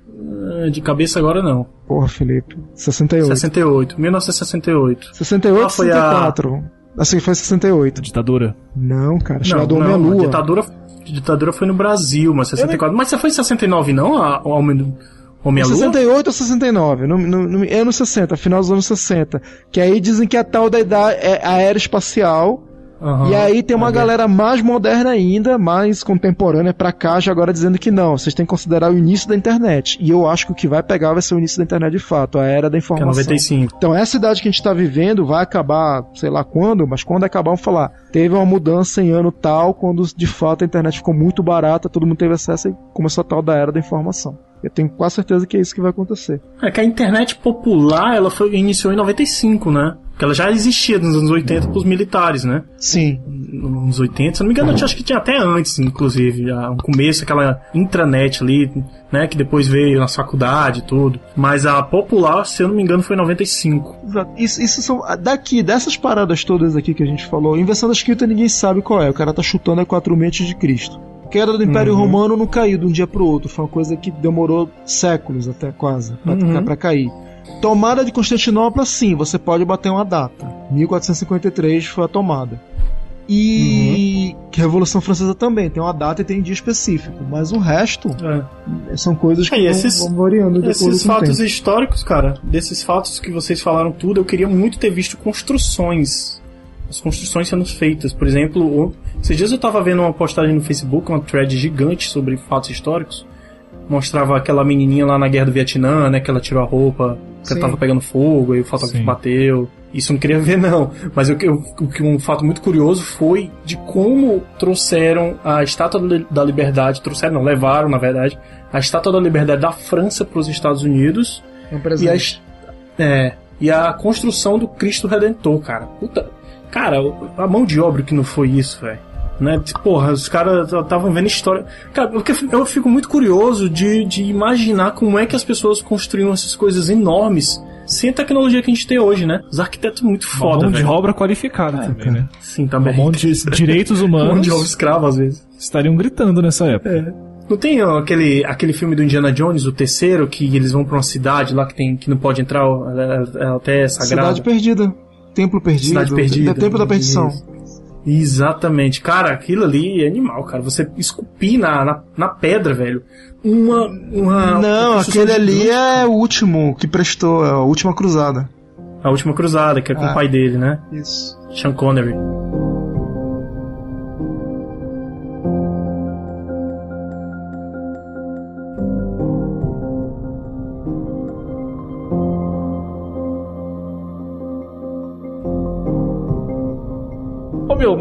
Ah, De cabeça agora não. Porra, Felipe. 68. 68. 1968. 68 Ah, foi a- 64. Assim, foi 68. Ditadura. Não, cara. Chamado não, a Homem-Lua. ditadura, a ditadura foi no Brasil, mas 64. Mas você foi em 69 não? A, o Homem, Homem à Lua? 68 ou 69, no, no, no, é nos 60, final dos anos 60. Que aí dizem que a tal da idade é a Aham. e aí tem uma galera mais moderna ainda, mais contemporânea pra cá, já agora dizendo que não, vocês têm que considerar o início da internet. E eu acho que o que vai pegar vai ser o início da internet de fato, a era da é informação. 95. Então, essa idade que a gente está vivendo vai acabar, sei lá quando, mas quando acabar, vamos falar. Teve uma mudança em ano tal, quando de fato a internet ficou muito barata, todo mundo teve acesso e começou a tal da era da informação. Eu tenho quase certeza que é isso que vai acontecer. É que a internet popular, ela foi, iniciou em 95, né? Porque ela já existia nos anos 80 pros militares, né? Sim. Nos anos 80, se não me engano, acho que tinha até antes, inclusive, já, no começo, aquela intranet ali, né? Que depois veio na faculdade e tudo. Mas a popular, se eu não me engano, foi em 95. Exato. Isso, isso são. Daqui, dessas paradas todas aqui que a gente falou, invenção da escrita ninguém sabe qual é. O cara tá chutando é 4 mil de Cristo. A queda do Império Uhum. Romano não caiu de um dia pro outro. Foi uma coisa que demorou séculos até quase pra, Uhum. pra cair. Tomada de Constantinopla, sim, você pode bater uma data. 1453 foi a tomada. E Uhum. que a Revolução Francesa também tem uma data e tem um dia específico. Mas o resto É. são coisas que É, esses- vão variando de acordo Esses fatos tempo. históricos, cara, desses fatos que vocês falaram tudo, eu queria muito ter visto construções. As construções sendo feitas. Por exemplo, esses dias eu tava vendo uma postagem no Facebook, uma thread gigante sobre fatos históricos. Mostrava aquela menininha lá na guerra do Vietnã, né? Que ela tirou a roupa, que ela tava pegando fogo, e o fotógrafo Sim. bateu. Isso eu não queria ver, não. Mas eu, eu, o que um fato muito curioso foi de como trouxeram a Estátua da Li- da Liberdade, trouxeram, não, levaram, na verdade, a Estátua da Liberdade da França para os Estados Unidos É um e a, presente. é, e a construção do Cristo Redentor, cara. Puta, cara, a mão de obra que não foi isso, velho. Né? Porra, os caras estavam vendo história. Cara, eu fico- eu fico muito curioso de, de imaginar como é que as pessoas construíam essas coisas enormes sem a tecnologia que a gente tem hoje, né? Os arquitetos muito foda, mão de velho. obra qualificada também, né? Sim, Uma também. mão de direitos Mão humanos de obra escrava, às vezes. estariam gritando nessa época. É. Não tem ó, aquele, aquele filme do Indiana Jones, o terceiro, que eles vão pra uma cidade lá que, tem, que não pode entrar, é, é até sagrada. Cidade Perdida. Templo Perdido. Cidade Perdida. É Templo da Perdição. Isso. Exatamente. Cara, aquilo ali é animal, cara. Você esculpir na, na, na pedra, velho. Uma. uma Não, uma aquele ali gigante. é o último que prestou, é a última cruzada. A última cruzada, que é com Ah. o pai dele, né? Isso. Sean Connery.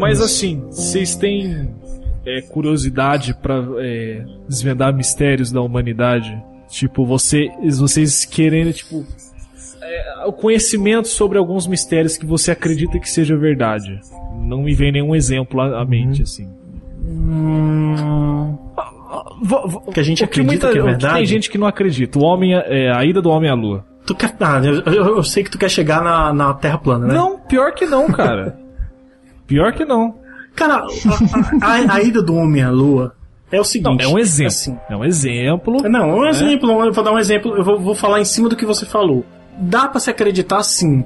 Mas assim, vocês têm é, curiosidade pra é, desvendar mistérios da humanidade? Tipo, você, vocês querendo, tipo, é, o conhecimento sobre alguns mistérios que você acredita que seja verdade. Não me vem nenhum exemplo à, à mente, assim. Hum, Que a gente que acredita muita- que é verdade? Tem gente que não acredita. O homem, é, a ida do homem à lua. tu quer. Ah, eu, eu- eu sei que tu quer chegar na, na Terra plana, né? Não, pior que não, cara. pior que não. Cara, a, a- a ida do homem à lua é o seguinte. É um exemplo. assim, É um exemplo. Não, um exemplo, eu vou dar um exemplo, eu vou, vou falar em cima do que você falou. Dá pra se acreditar sim.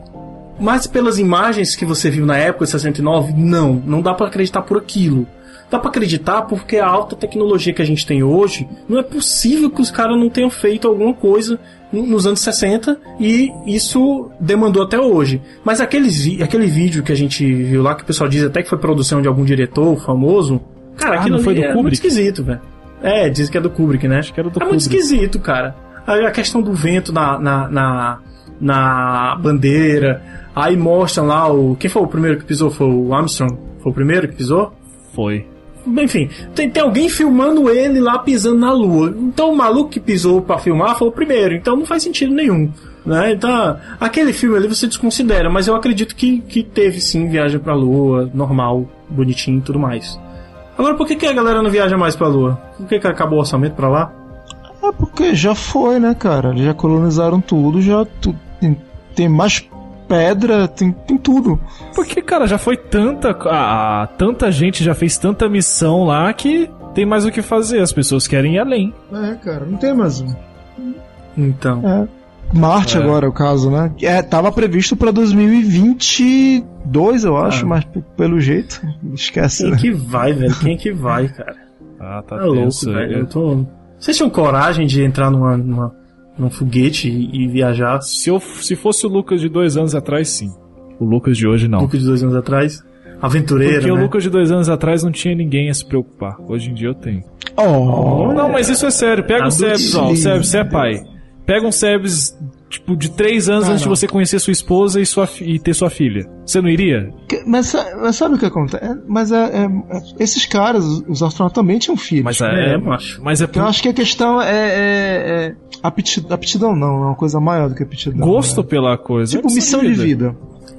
Mas pelas imagens que você viu na época de 69, não, não dá pra acreditar por aquilo. Dá pra acreditar porque a alta tecnologia que a gente tem hoje, não é possível que os caras não tenham feito alguma coisa nos anos 60 e isso demandou até hoje. Mas aqueles aquele vídeo que a gente viu lá, que o pessoal diz até que foi produção de algum diretor famoso, cara, Ah, aquilo não foi do é muito Kubrick? esquisito, velho. É, diz que é do Kubrick, né? Acho que era do é muito Kubrick. esquisito, cara. A questão do vento na, na, na, na bandeira. Aí mostram lá o. Quem foi o primeiro que pisou? Foi o Armstrong? Foi o primeiro que pisou? Foi. Enfim, tem, tem alguém filmando ele lá pisando na lua. Então o maluco que pisou pra filmar foi o primeiro. Então não faz sentido nenhum. Né? Então, aquele filme ali você desconsidera, mas eu acredito que, que teve sim viagem pra lua, normal, bonitinho e tudo mais. Agora, por que, que a galera não viaja mais pra lua? Por que, que acabou o orçamento pra lá? É porque já foi, né, cara? Eles já colonizaram tudo, já tu, tem, tem mais pedra, tem, tem tudo. Porque, cara, já foi tanta. Ah, tanta gente já fez tanta missão lá que tem mais o que fazer. As pessoas querem ir além. É, cara, não tem mais um. Então. É. Marte É. agora, o caso, né? É, tava previsto pra 2022, eu acho, Ah. mas pelo jeito, esquece, Quem né? que vai, velho? Quem que vai, cara? Ah, tá Tá louco, tenso. velho. Eu tô... Vocês tinham coragem de entrar numa, numa, num foguete e, e viajar? Se, eu, se fosse o Lucas de dois anos atrás, sim. O Lucas de hoje, não. Lucas de dois anos atrás? Aventureiro, Porque o né? Lucas de dois anos atrás não tinha ninguém a se preocupar. Hoje em dia eu tenho. Oh, Não, mas isso é sério. Pega um Adultinho. Sebs, ó. O você é pai. Pega um Sebs, tipo, de três anos Ah, antes de não. você conhecer sua esposa e, sua, e ter sua filha. Você não iria? Que- Mas, mas sabe o que acontece? É, Mas é, é- é- esses caras, os- astronautas também tinham filhos. Mas É, é. macho. Mas é Eu acho que a questão é, é, é apti- aptidão, não, é uma coisa maior do que aptidão. gosto né? pela coisa. Tipo, É missão de vida.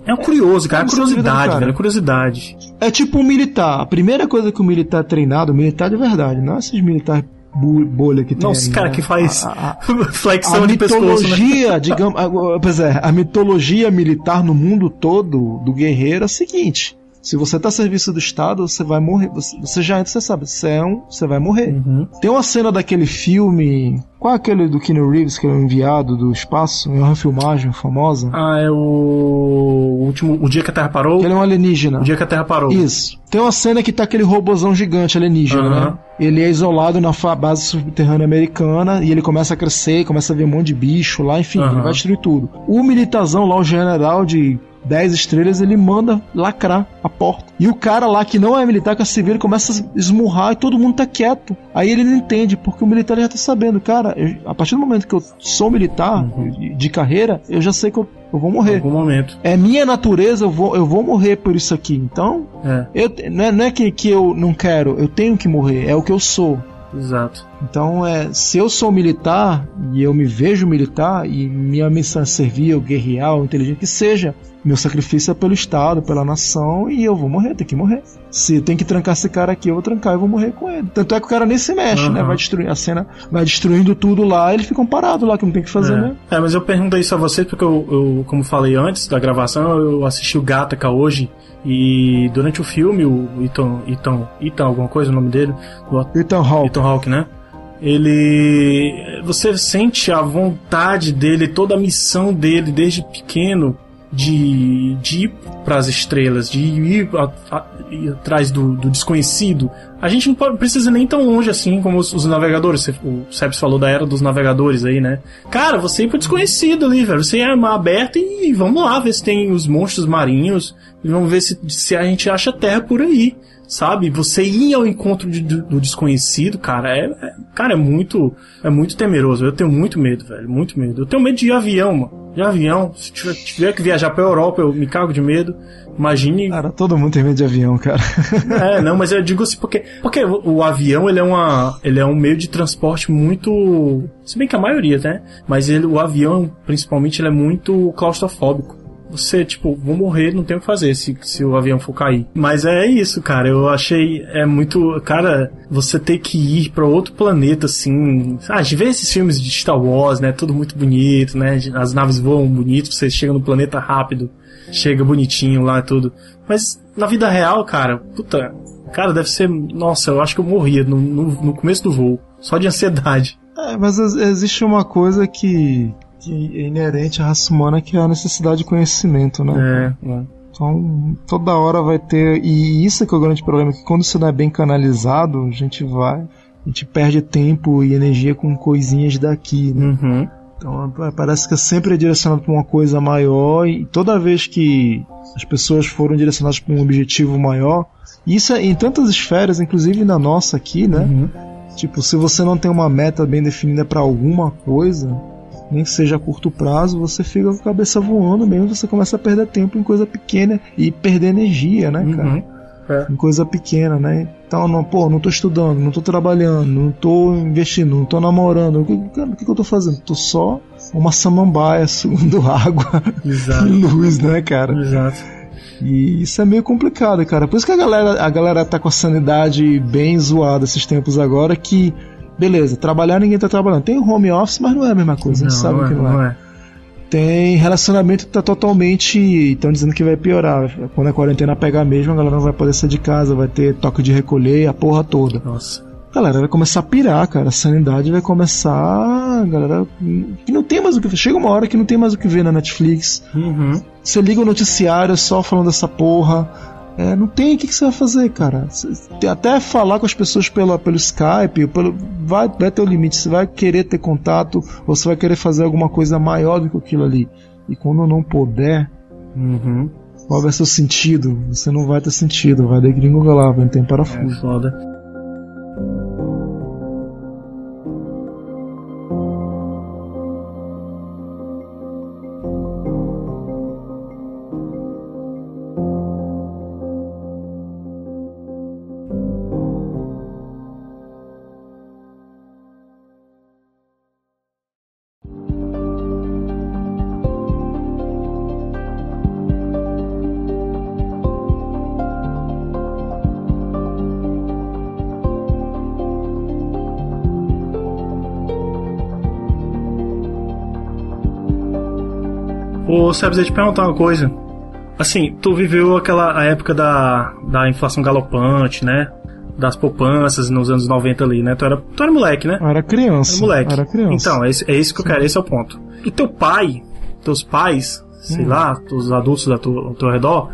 É um curioso, cara. É curiosidade, cara? velho. É curiosidade. É tipo um militar. A primeira coisa que o militar é treinado, militar de verdade, não é esses militares bolha que tem. Nossa, aí, cara né? que faz A, a- a flexão de pescoço, né? mitologia, digamos, a- pois é, a mitologia militar no mundo todo do guerreiro é o seguinte: se você tá a serviço do Estado, você vai morrer. Você, você já entra, você sabe, você é um, você vai morrer. Uhum. Tem uma cena daquele filme. Qual é aquele do Keanu Reeves, que é o enviado do espaço? É uma filmagem famosa. Ah, é o... o último... O dia que a Terra parou? Ele é um alienígena. O dia que a Terra parou. Isso. Tem uma cena que tá aquele robozão gigante alienígena, Aham. né? Ele é isolado na base subterrânea americana e ele começa a crescer, começa a ver um monte de bicho lá, enfim, Aham. ele vai destruir tudo. O militarzão lá, o general de 10 estrelas, ele manda lacrar a porta. E o cara lá que não é militar, que é civil, ele começa a esmurrar e todo mundo tá quieto. Aí ele não entende, porque o militar já tá sabendo, cara, eu- a partir do momento que eu sou militar Uhum. de- carreira, eu já sei que eu, eu vou Em morrer. algum momento. É minha natureza, eu vou, eu vou morrer por isso aqui. Então, É, eu, não é, não é que, que eu não quero, eu tenho que morrer, é o que eu sou. exato. Então, é, se eu sou militar e eu me vejo militar e minha missão é servir, eu guerrear, ou inteligente que seja, meu sacrifício é pelo Estado, pela nação e eu vou morrer, tem que morrer. Se tem que trancar esse cara aqui, eu vou trancar e vou morrer com ele. Tanto é que o cara nem se mexe, Aham. né? Vai destruir a cena, vai destruindo tudo lá, eles ficam parados lá, que não tem o que fazer, é. né? É, mas eu perguntei isso a você porque eu, eu, como falei antes da gravação, eu assisti o Gataca hoje e durante o filme, o Ethan, Ethan, Ethan alguma coisa, o nome dele, o Então, Hawk. Ethan Hawke, né? Ele. Você sente a vontade dele, toda a missão dele desde pequeno de, de ir para as estrelas, de ir, a- a- ir atrás do, do desconhecido. A gente não precisa nem tão longe assim como os, os navegadores. O Sebs falou da era dos navegadores aí, né? Cara, você ir pro desconhecido ali, velho. Você é mar aberta e vamos lá ver se tem os monstros marinhos. E vamos ver se, se a gente acha terra por aí sabe? Você ir ao encontro de- do, do desconhecido, cara, é, é- cara, é muito, é muito temeroso. Eu tenho muito medo, velho, muito medo. Eu tenho medo de avião, mano. De avião, se tiver, tiver que viajar pra Europa, eu me cago de medo. Imagine, Cara, todo mundo tem medo de avião, cara. é, não, mas eu digo assim porque, porque o, avião ele é uma, ele é um meio de transporte muito, se bem que a maioria, né? Mas ele, o avião, principalmente, ele é muito claustrofóbico. Você, tipo, vou morrer, não tem o que fazer se, se o avião for cair. Mas é isso, cara. Eu achei, é muito, cara, você ter que ir pra outro planeta, assim. Ah, gente vê esses filmes de Star Wars, né? Tudo muito bonito, né? As naves voam bonito, você chega no planeta rápido, chega bonitinho lá tudo. Mas na vida real, cara, puta, cara, deve ser. Nossa, eu acho que eu morria no, no, no começo do voo. Só de ansiedade. É, mas ex- existe uma coisa que, inerente à raça humana que é a necessidade de conhecimento, né? É, é. Então, toda hora vai ter. E isso é que é o grande problema, que quando isso não é bem canalizado, a gente vai. A gente perde tempo e energia com coisinhas daqui, né? Uhum. Então é, parece que é sempre direcionado para uma coisa maior e toda vez que as pessoas foram direcionadas para um objetivo maior, isso é em tantas esferas, inclusive na nossa aqui, né? Uhum. Tipo, se você não tem uma meta bem definida para alguma coisa, nem que seja a curto prazo, você fica com a cabeça voando mesmo, você começa a perder tempo em coisa pequena e perder energia, né, cara? Uhum. É. Em coisa pequena, né? Então, não, pô, não tô estudando, não tô trabalhando, não tô investindo, não tô namorando. O que, o que, que eu tô fazendo? Tô só uma samambaia sugando água Exato. e luz, né, cara? Exato. E isso é meio complicado, cara. Por isso que a galera, a galera tá com a sanidade bem zoada esses tempos agora, que, beleza, trabalhar ninguém tá trabalhando. Tem o home office, mas não é a mesma coisa, a gente sabe não, que é, não é. não é. Tem relacionamento que tá totalmente. Estão dizendo que vai piorar. Quando a quarentena pegar mesmo, a galera não vai poder sair de casa, vai ter toque de recolher, a porra toda. Nossa. A galera vai começar a pirar, cara. A sanidade vai começar. A galera. Que não tem mais o que ver. Chega uma hora que não tem mais o que ver na Netflix. Uhum. Você liga o noticiário só falando dessa porra. É, não tem, o que, que você vai fazer, cara? Até falar com as pessoas pelo, pelo Skype, pelo, vai, vai ter o limite. Você vai querer ter contato, ou você vai querer fazer alguma coisa maior do que aquilo ali. E quando não puder, Uhum. qual vai ser o sentido? Você não vai ter sentido, vai de gringo lá, vai ter É parafuso. foda. Sebs, eu te perguntar uma coisa. Assim, tu viveu aquela a época da, da inflação galopante, né? Das poupanças nos anos 90 ali, né? Tu era, tu era moleque, né? Eu era criança. Era moleque. Era criança. Então, é isso, é isso que eu quero, esse é o ponto. E teu pai, teus pais, sei Hum. lá, os adultos ao teu, ao teu redor,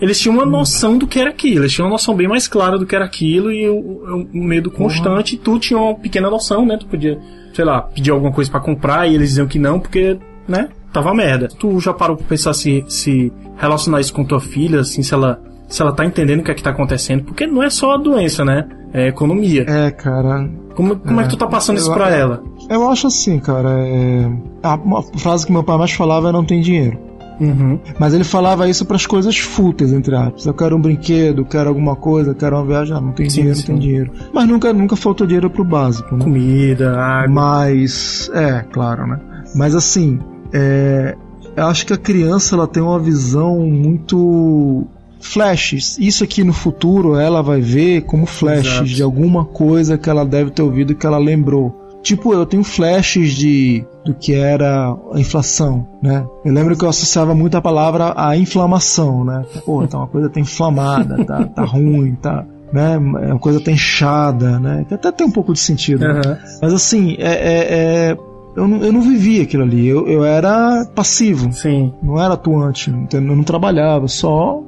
eles tinham uma noção do que era aquilo, eles tinham uma noção bem mais clara do que era aquilo e o, o medo constante, e tu tinha uma pequena noção, né? Tu podia, sei lá, pedir alguma coisa pra comprar e eles diziam que não, porque, né? Tava merda. Tu já parou pra pensar se, se relacionar isso com tua filha, assim, se ela, se ela tá entendendo o que é que tá acontecendo? Porque não é só a doença, né? É a economia. É, cara. Como, como é, que tu tá passando isso eu- pra ela? Eu acho assim, cara. É... A uma frase que meu pai mais falava é não tem dinheiro. Uhum. Mas ele falava isso para as coisas fúteis, entre aspas. Eu quero um brinquedo, quero alguma coisa, quero uma viagem. Ah, não tem Sim, dinheiro, sim. não tem dinheiro. Mas nunca, nunca faltou dinheiro pro básico, né? Comida, água. Mas, é, claro, né? Mas assim, é, eu acho que a criança ela tem uma visão muito flashes. Isso aqui no futuro ela vai ver como flashes Exato. de alguma coisa que ela deve ter ouvido que ela lembrou. Tipo, eu tenho flashes de do que era a inflação, né? Eu lembro que eu associava muito a palavra à inflamação, né? Pô, tá uma coisa tá inflamada, tá, tá ruim, tá, né? É uma coisa tá inchada, né? Que até tem um pouco de sentido. né? Aham. Mas assim, é, é- é- eu, não, eu não vivia aquilo ali. Eu, eu era passivo, Sim. não era atuante. Eu não trabalhava, só.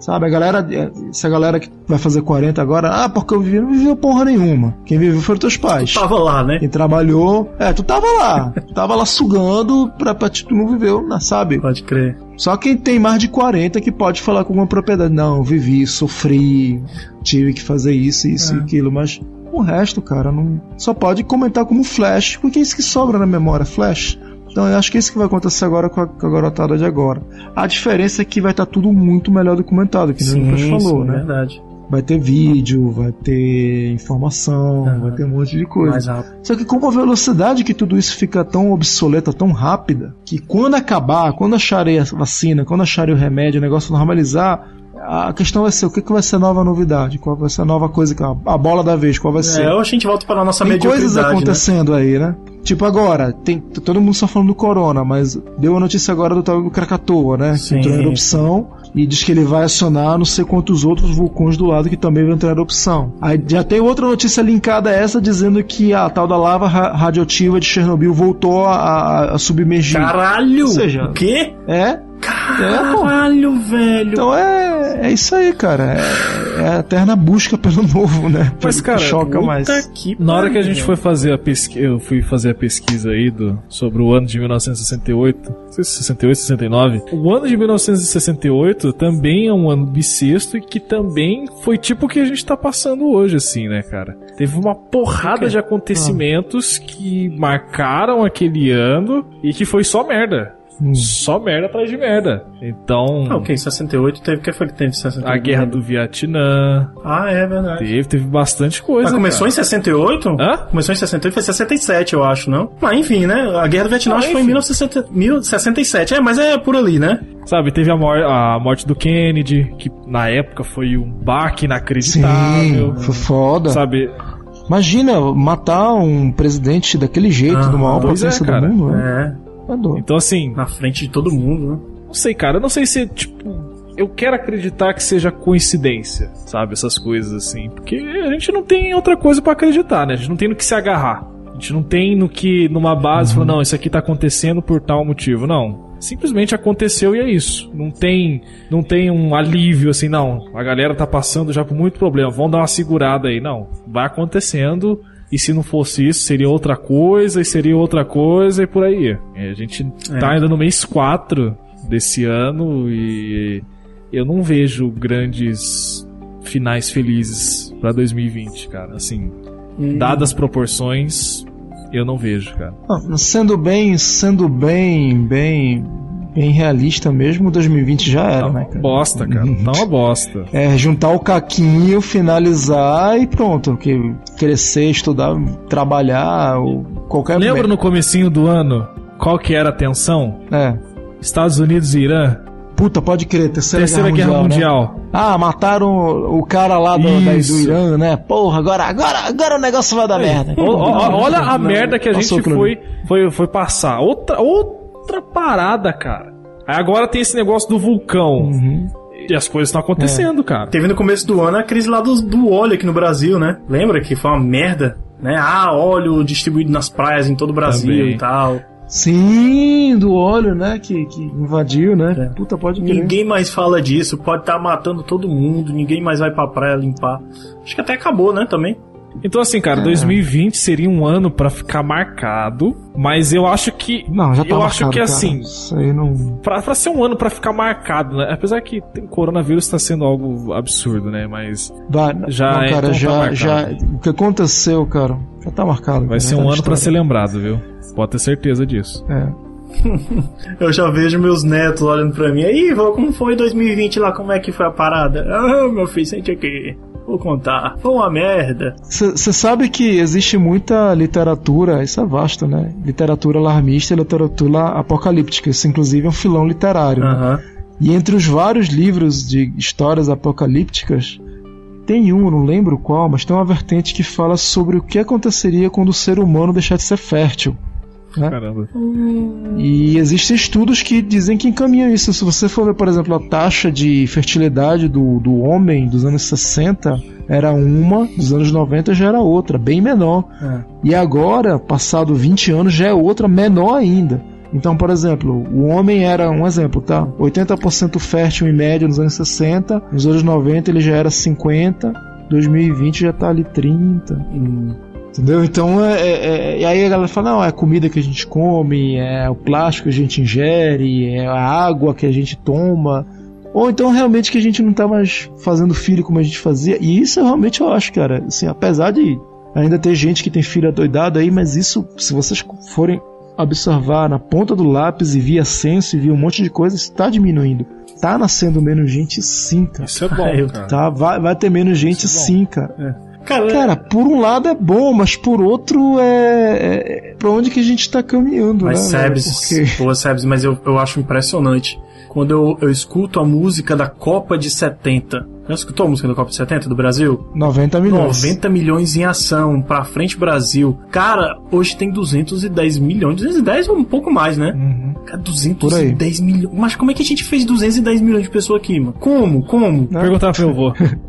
Sabe, a galera. Essa galera que vai fazer 40 agora, ah, porque eu vivi, não viveu porra nenhuma. Quem viveu foram teus pais. Tava lá, né? Quem trabalhou. É, tu tava lá. Tu tava lá sugando pra, pra tu não viveu, né, sabe? Pode crer. Só quem tem mais de 40 que pode falar com alguma propriedade. Não, eu vivi, sofri, tive que fazer isso, isso e aquilo, mas o resto, cara, não só pode comentar como flash, porque é isso que sobra na memória, flash. Então eu acho que é isso que vai acontecer agora com a, com a garotada de agora. A diferença é que vai estar tudo muito melhor documentado, que nem o Lucas falou, sim, né? verdade. Vai ter vídeo, vai ter informação, vai ter um monte de coisa. Só que com a velocidade que tudo isso fica tão obsoleta, tão rápida, que quando acabar, quando acharem a vacina, quando acharem o remédio, o negócio normalizar, a questão vai ser o que, que vai ser a nova novidade, qual vai ser a nova coisa, a bola da vez, qual vai ser. É, a gente volta para a nossa Tem coisas né? acontecendo aí, né? Tipo agora, tem todo mundo só falando do corona, mas deu a notícia agora do tal do Krakatoa, né? Sim. Que entrou em erupção e diz que ele vai acionar não sei quantos outros vulcões do lado que também vão entrar em erupção. Aí já tem outra notícia linkada a essa dizendo que a tal da lava ra- radioativa de Chernobyl voltou a, a- a submergir. Caralho! Ou seja, o quê? É? Caralho, velho! Então é, é isso aí, cara. É, é a eterna busca pelo novo, né? Mas, cara, choca mais. Na hora que a gente foi fazer a pesquisa, eu fui fazer a pesquisa aí do, sobre o ano de 1968, não sei se 68, 69. O ano de 1968 também é um ano bissexto e que também foi tipo o que a gente tá passando hoje, assim, né, cara? Teve uma porrada de acontecimentos que marcaram aquele ano e que foi só merda. Só merda atrás de merda. Então, Ah, ok, 68 teve. O que foi que teve em 68? a guerra do Vietnã, Ah, é verdade. teve, teve bastante coisa. Mas começou cara. em 68? Hã? Começou em 68, foi 67, eu acho, não? Mas enfim, né? A Guerra do Vietnã Ah, acho que foi em enfim. 1960 1067. É, mas é por ali, né? Sabe, teve a, mor- a morte do Kennedy, que na época foi um baque Sim, inacreditável. foi foda. Sabe, Imagina matar um presidente daquele jeito, Ah, do maior pois é, do mundo. né? É, Então assim, na frente de todo mundo, né? não sei, cara, eu não sei se, tipo, eu quero acreditar que seja coincidência, sabe, essas coisas assim, porque a gente não tem outra coisa pra acreditar, né? A gente não tem no que se agarrar. A gente não tem no que, numa base, falar, não, isso aqui tá acontecendo por tal motivo. Não. Simplesmente aconteceu e é isso. Não tem, não tem um alívio assim, não. A galera tá passando já por muito problema. Vamos dar uma segurada aí. Não. Vai acontecendo. E se não fosse isso, seria outra coisa, e seria outra coisa, e por aí. É, A gente tá ainda no mês 4 desse ano e eu não vejo grandes finais felizes pra 2020, cara. Assim, dadas as proporções, eu não vejo, cara. Sendo bem, sendo bem, bem, bem realista mesmo, 2020 já era, Tá né, cara? bosta, cara. Tá uma bosta. É, juntar o caquinho, finalizar e pronto. Que crescer, estudar, trabalhar, ou qualquer Lembra no comecinho do ano qual que era a tensão? É. Estados Unidos e Irã? Puta, pode crer, terceira, Terceira Guerra né? Mundial. Ah, mataram o cara lá do, da- do. Irã, né? Porra, agora, agora, agora o negócio vai dar merda. Ó, ó, olha a merda que a gente foi, foi, foi passar. Outra, outra parada, cara. Aí agora tem esse negócio do vulcão. Uhum. E as coisas estão acontecendo, cara. Teve no começo do ano a crise lá do, do óleo aqui no Brasil, né? Lembra que foi uma merda? Né? Ah, óleo distribuído nas praias em todo o Brasil Também. e tal. Sim, do óleo, né? Que, que invadiu, né? É. Puta, pode crer. Ninguém mais fala disso, pode estar matando todo mundo, ninguém mais vai pra praia limpar. Acho que até acabou, né, também. Então, assim, É. cara, 2020 seria um ano pra ficar marcado, mas eu acho que. Não, já tá Eu marcado, acho que cara. assim. Isso aí não. Pra, pra ser um ano pra ficar marcado, né? Apesar que o coronavírus tá sendo algo absurdo, né? Mas Vai, Já não, é, cara, então tá já, marcado. já. O que aconteceu, cara, já tá marcado. vai cara, ser já um tá ano pra ser lembrado, viu? Pode ter certeza disso. É. Eu já vejo meus netos olhando pra mim. Aí, vô, como foi 2020 lá? Como é que foi a parada? Ah, meu filho, sente aqui. Vou contar. Foi uma merda. Você sabe que existe muita literatura, isso é vasto, né? Literatura alarmista e literatura apocalíptica. Isso, inclusive, é um filão literário. né? E entre os vários livros de histórias apocalípticas, tem um, não lembro qual, mas tem uma vertente que fala sobre o que aconteceria quando o ser humano deixar de ser fértil. Né? Caramba. E existem estudos que dizem que encaminham isso. Se você for ver, por exemplo, a taxa de fertilidade do, do homem dos anos 60 era uma, dos anos 90 já era outra, bem menor. É. E agora, passado 20 anos, já é outra menor ainda. Então, por exemplo, o homem era um exemplo, tá? 80% fértil em média nos anos 60, nos anos 90 ele já era 50, 2020 já tá ali 30. Entendeu? Então, é, é- é- e aí a galera fala, não, é a comida que a gente come, é o plástico que a gente ingere, é a água que a gente toma. Ou então realmente que a gente não tá mais fazendo filho como a gente fazia. E isso eu realmente eu acho, cara. Assim, apesar de ainda ter gente que tem filho adoidado aí, mas isso, se vocês forem observar na ponta do lápis e via censo e via um monte de coisa, isso tá diminuindo. Tá nascendo menos gente sim, cara. Isso é bom, cara. Tá, vai, vai ter menos gente é sim, cara. Cara, Cara, por um lado é bom, mas por outro é, é pra onde que a gente tá caminhando, Mas né? Sebes, Porque boa Sebes, mas eu, eu acho impressionante. Quando eu, eu escuto a música da Copa de 70. Já escutou a música da Copa de 70 do Brasil? 90 milhões. 90 milhões em ação, pra frente Brasil. Cara, hoje tem 210 milhões. 210 ou um pouco mais, né? Uhum. Cara, 210 milhões. Mas como é que a gente fez 210 milhões de pessoas aqui, mano? Como? Como? Perguntar pro meu avô.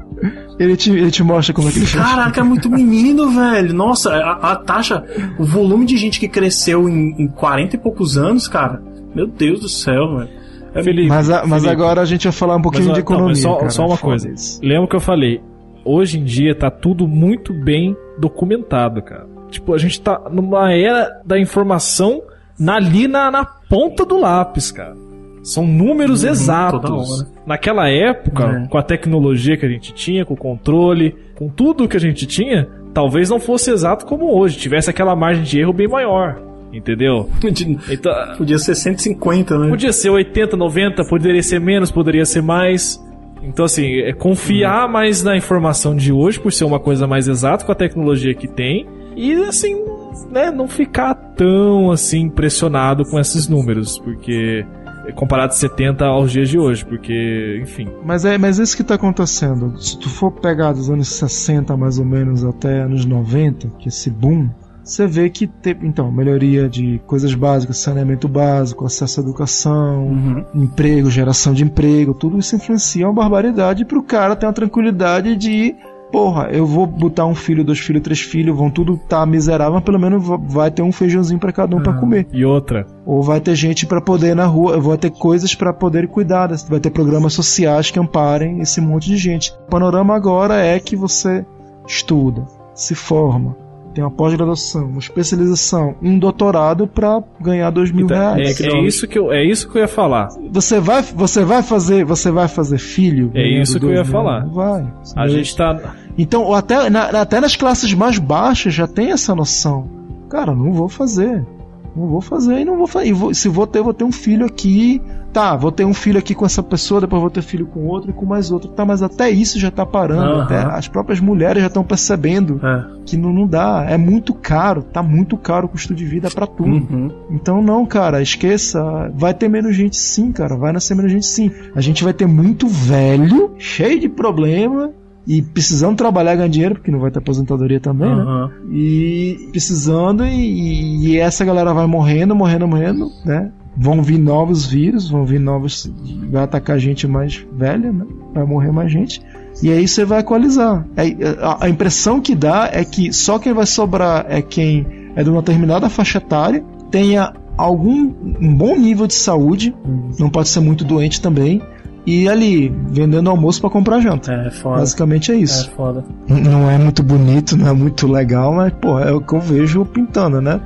Ele te, ele te mostra como é que ele fez. Caraca, é muito menino, velho. Nossa, a, a taxa, o volume de gente que cresceu em, em 40 e poucos anos, cara. Meu Deus do céu, velho. É Felipe, Mas, a- mas Felipe, agora a gente vai falar um pouquinho Mas, de não, economia. mas só, cara. só uma coisa. isso. Lembra que eu falei? Hoje em dia tá tudo muito bem documentado, cara. Tipo, a gente tá numa era da informação na- ali na, na ponta do lápis, cara. São números Uhum, exatos. Naquela época, É. com a tecnologia que a gente tinha, com o controle, com tudo que a gente tinha, talvez não fosse exato como hoje, tivesse aquela margem de erro bem maior. Entendeu? Então, podia ser 150, né? Podia ser 80, 90, poderia ser menos, poderia ser mais. Então, assim, é confiar uhum. mais na informação de hoje, por ser uma coisa mais exata com a tecnologia que tem. E, assim, né, não ficar tão, assim, impressionado com esses números, porque comparado de 70 aos dias de hoje, porque, enfim. Mas é, mas é isso que está acontecendo. Se tu for pegar dos anos 60 mais ou menos até anos 90, que esse boom, você vê que teve, então, melhoria de coisas básicas, saneamento básico, acesso à educação, uhum. emprego, geração de emprego, tudo isso influencia uma barbaridade para o cara ter uma tranquilidade de porra, eu vou botar um filho, dois filhos, três filhos, vão tudo tá miserável, mas pelo menos vai ter um feijãozinho para cada um ah, para comer. E outra. Ou vai ter gente para poder ir na rua, vai ter coisas para poder cuidar, vai ter programas sociais que amparem esse monte de gente. O panorama agora é que você estuda, se forma, tem uma pós-graduação, uma especialização, um doutorado para ganhar dois mil então, reais. É, é, isso que eu, é isso que eu ia falar. Você vai, você vai fazer, você vai fazer filho? É isso que eu ia falar. Vai. A gente tá. Então, até, na, até nas classes mais baixas já tem essa noção. Cara, não vou fazer. Não vou fazer e não vou fazer. se vou ter, vou ter um filho aqui Tá, vou ter um filho aqui com essa pessoa, depois vou ter filho com outro e com mais outro. Tá, mas até isso já tá parando. Uhum. Até as próprias mulheres já estão percebendo é. que não, não dá. É muito caro, tá muito caro o custo de vida para tudo. Uhum. Então não, cara, esqueça. Vai ter menos gente sim, cara. Vai nascer menos gente sim. A gente vai ter muito velho, cheio de problema, e precisando trabalhar ganhar dinheiro, porque não vai ter aposentadoria também, uhum. né? E precisando, e, e, essa galera vai morrendo, morrendo, morrendo, né? vão vir novos vírus, vão vir novos. Vai atacar gente mais velha, né? Vai morrer mais gente. E aí você vai equalizar. A impressão que dá é que só quem vai sobrar é quem é de uma determinada faixa etária, tenha algum um bom nível de saúde, não pode ser muito doente também, e ali, vendendo almoço para comprar janta. É, foda. Basicamente é isso. É foda. Não é muito bonito, não é muito legal, mas, pô, é o que eu vejo pintando, né?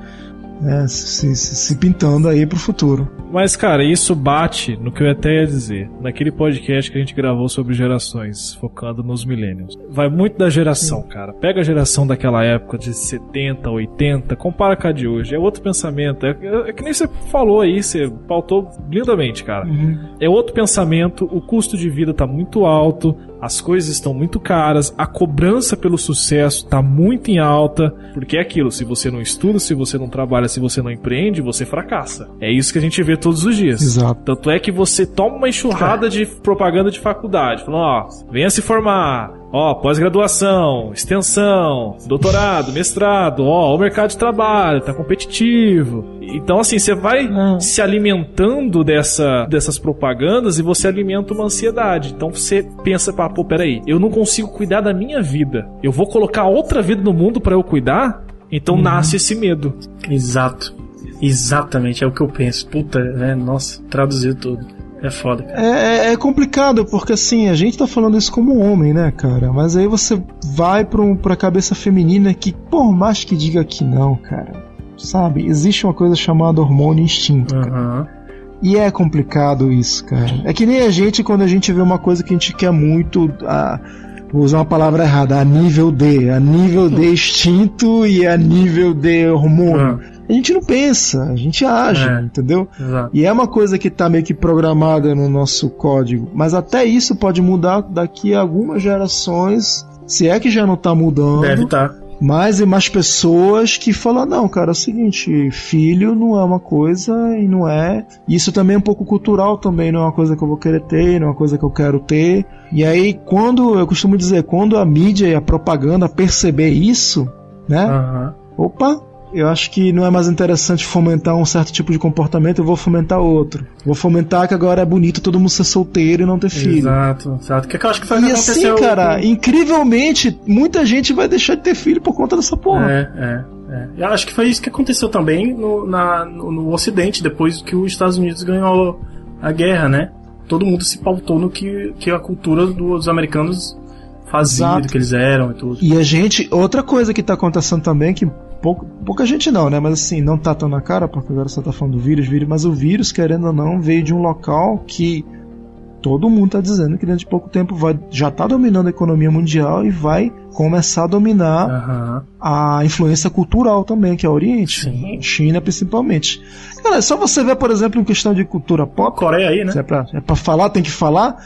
Né, se, se, se, pintando aí pro futuro. Mas, cara, isso bate no que eu até ia dizer. Naquele podcast que a gente gravou sobre gerações, focando nos millennials. Vai muito da geração, Sim. cara. Pega a geração daquela época de 70, 80, compara com a de hoje. É outro pensamento. É, é, é que nem você falou aí, você pautou lindamente, cara. Uhum. É outro pensamento, o custo de vida tá muito alto, as coisas estão muito caras, a cobrança pelo sucesso está muito em alta, porque é aquilo, se você não estuda, se você não trabalha, se você não empreende, você fracassa. É isso que a gente vê todos os dias. Exato. Tanto é que você toma uma enxurrada é. de propaganda de faculdade, falando, ó, venha se formar, Ó, pós-graduação, extensão, doutorado, mestrado, ó, o mercado de trabalho tá competitivo. Então, assim, você vai Não. se alimentando dessa, dessas propagandas e você alimenta uma ansiedade. Então você pensa, pô, peraí, eu não consigo cuidar da minha vida. Eu vou colocar outra vida no mundo para eu cuidar? Então uhum. nasce esse medo. Exato. Exatamente, é o que eu penso. Puta, né? Nossa, traduziu tudo. É foda. É, é, é, complicado, porque assim, a gente tá falando isso como homem, né, cara? Mas aí você vai pra, um, pra cabeça feminina que, por mais que diga que não, cara, sabe? Existe uma coisa chamada hormônio instinto, uhum. E é complicado isso, cara. É que nem a gente quando a gente vê uma coisa que a gente quer muito. A, vou usar uma palavra errada, a nível D. A nível D instinto e a nível D hormônio. Uhum a gente não pensa, a gente age, é, entendeu? Exato. E é uma coisa que está meio que programada no nosso código. Mas até isso pode mudar daqui a algumas gerações, se é que já não está mudando. Deve estar. Tá. Mais e mais pessoas que falam, não, cara, é o seguinte, filho não é uma coisa e não é. Isso também é um pouco cultural também, não é uma coisa que eu vou querer ter, não é uma coisa que eu quero ter. E aí, quando, eu costumo dizer, quando a mídia e a propaganda perceber isso, né? Uhum. Opa, eu acho que não é mais interessante fomentar um certo tipo de comportamento, eu vou fomentar outro. Vou fomentar que agora é bonito todo mundo ser solteiro e não ter filho. Exato, exato. Que, que eu acho que foi e assim, cara, com... incrivelmente, muita gente vai deixar de ter filho por conta dessa porra. É, é. É. Eu acho que foi isso que aconteceu também no, na, no, no Ocidente, depois que os Estados Unidos ganhou a guerra, né? Todo mundo se pautou no que, que a cultura dos americanos fazia, Exato. do que eles eram e tudo. E a gente, outra coisa que tá acontecendo também, que pouco, pouca gente não, né? Mas assim, não tá tão na cara, porque agora você tá falando do vírus, vírus, mas o vírus, querendo ou não, veio de um local que todo mundo tá dizendo que dentro de pouco tempo vai, já tá dominando a economia mundial e vai começar a dominar Aham. a influência cultural também, que é o Oriente. Sim. China principalmente. Cara, é só você ver, por exemplo, em questão de cultura pop. Coreia aí, né? É pra, é pra falar, tem que falar.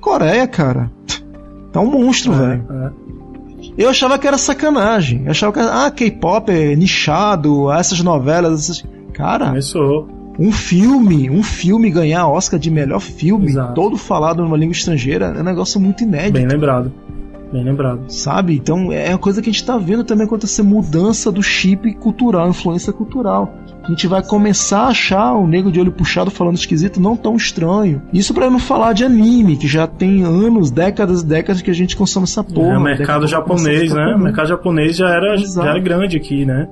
Coreia, cara. Tá um monstro, velho. É. Eu achava que era sacanagem. Eu achava que era, ah, K-pop é nichado, essas novelas, essas... Cara, Começou. um filme, um filme ganhar Oscar de melhor filme, Exato. todo falado numa língua estrangeira, é um negócio muito inédito. Bem lembrado. Bem lembrado. Sabe? Então é uma coisa que a gente tá vendo também acontecer mudança do chip cultural, influência cultural. A gente vai começar a achar o nego de olho puxado falando esquisito não tão estranho. Isso pra não falar de anime, que já tem anos, décadas e décadas que a gente consome essa porra. é, o mercado japonês, né? O mercado japonês já era, Exato. já era grande aqui, né?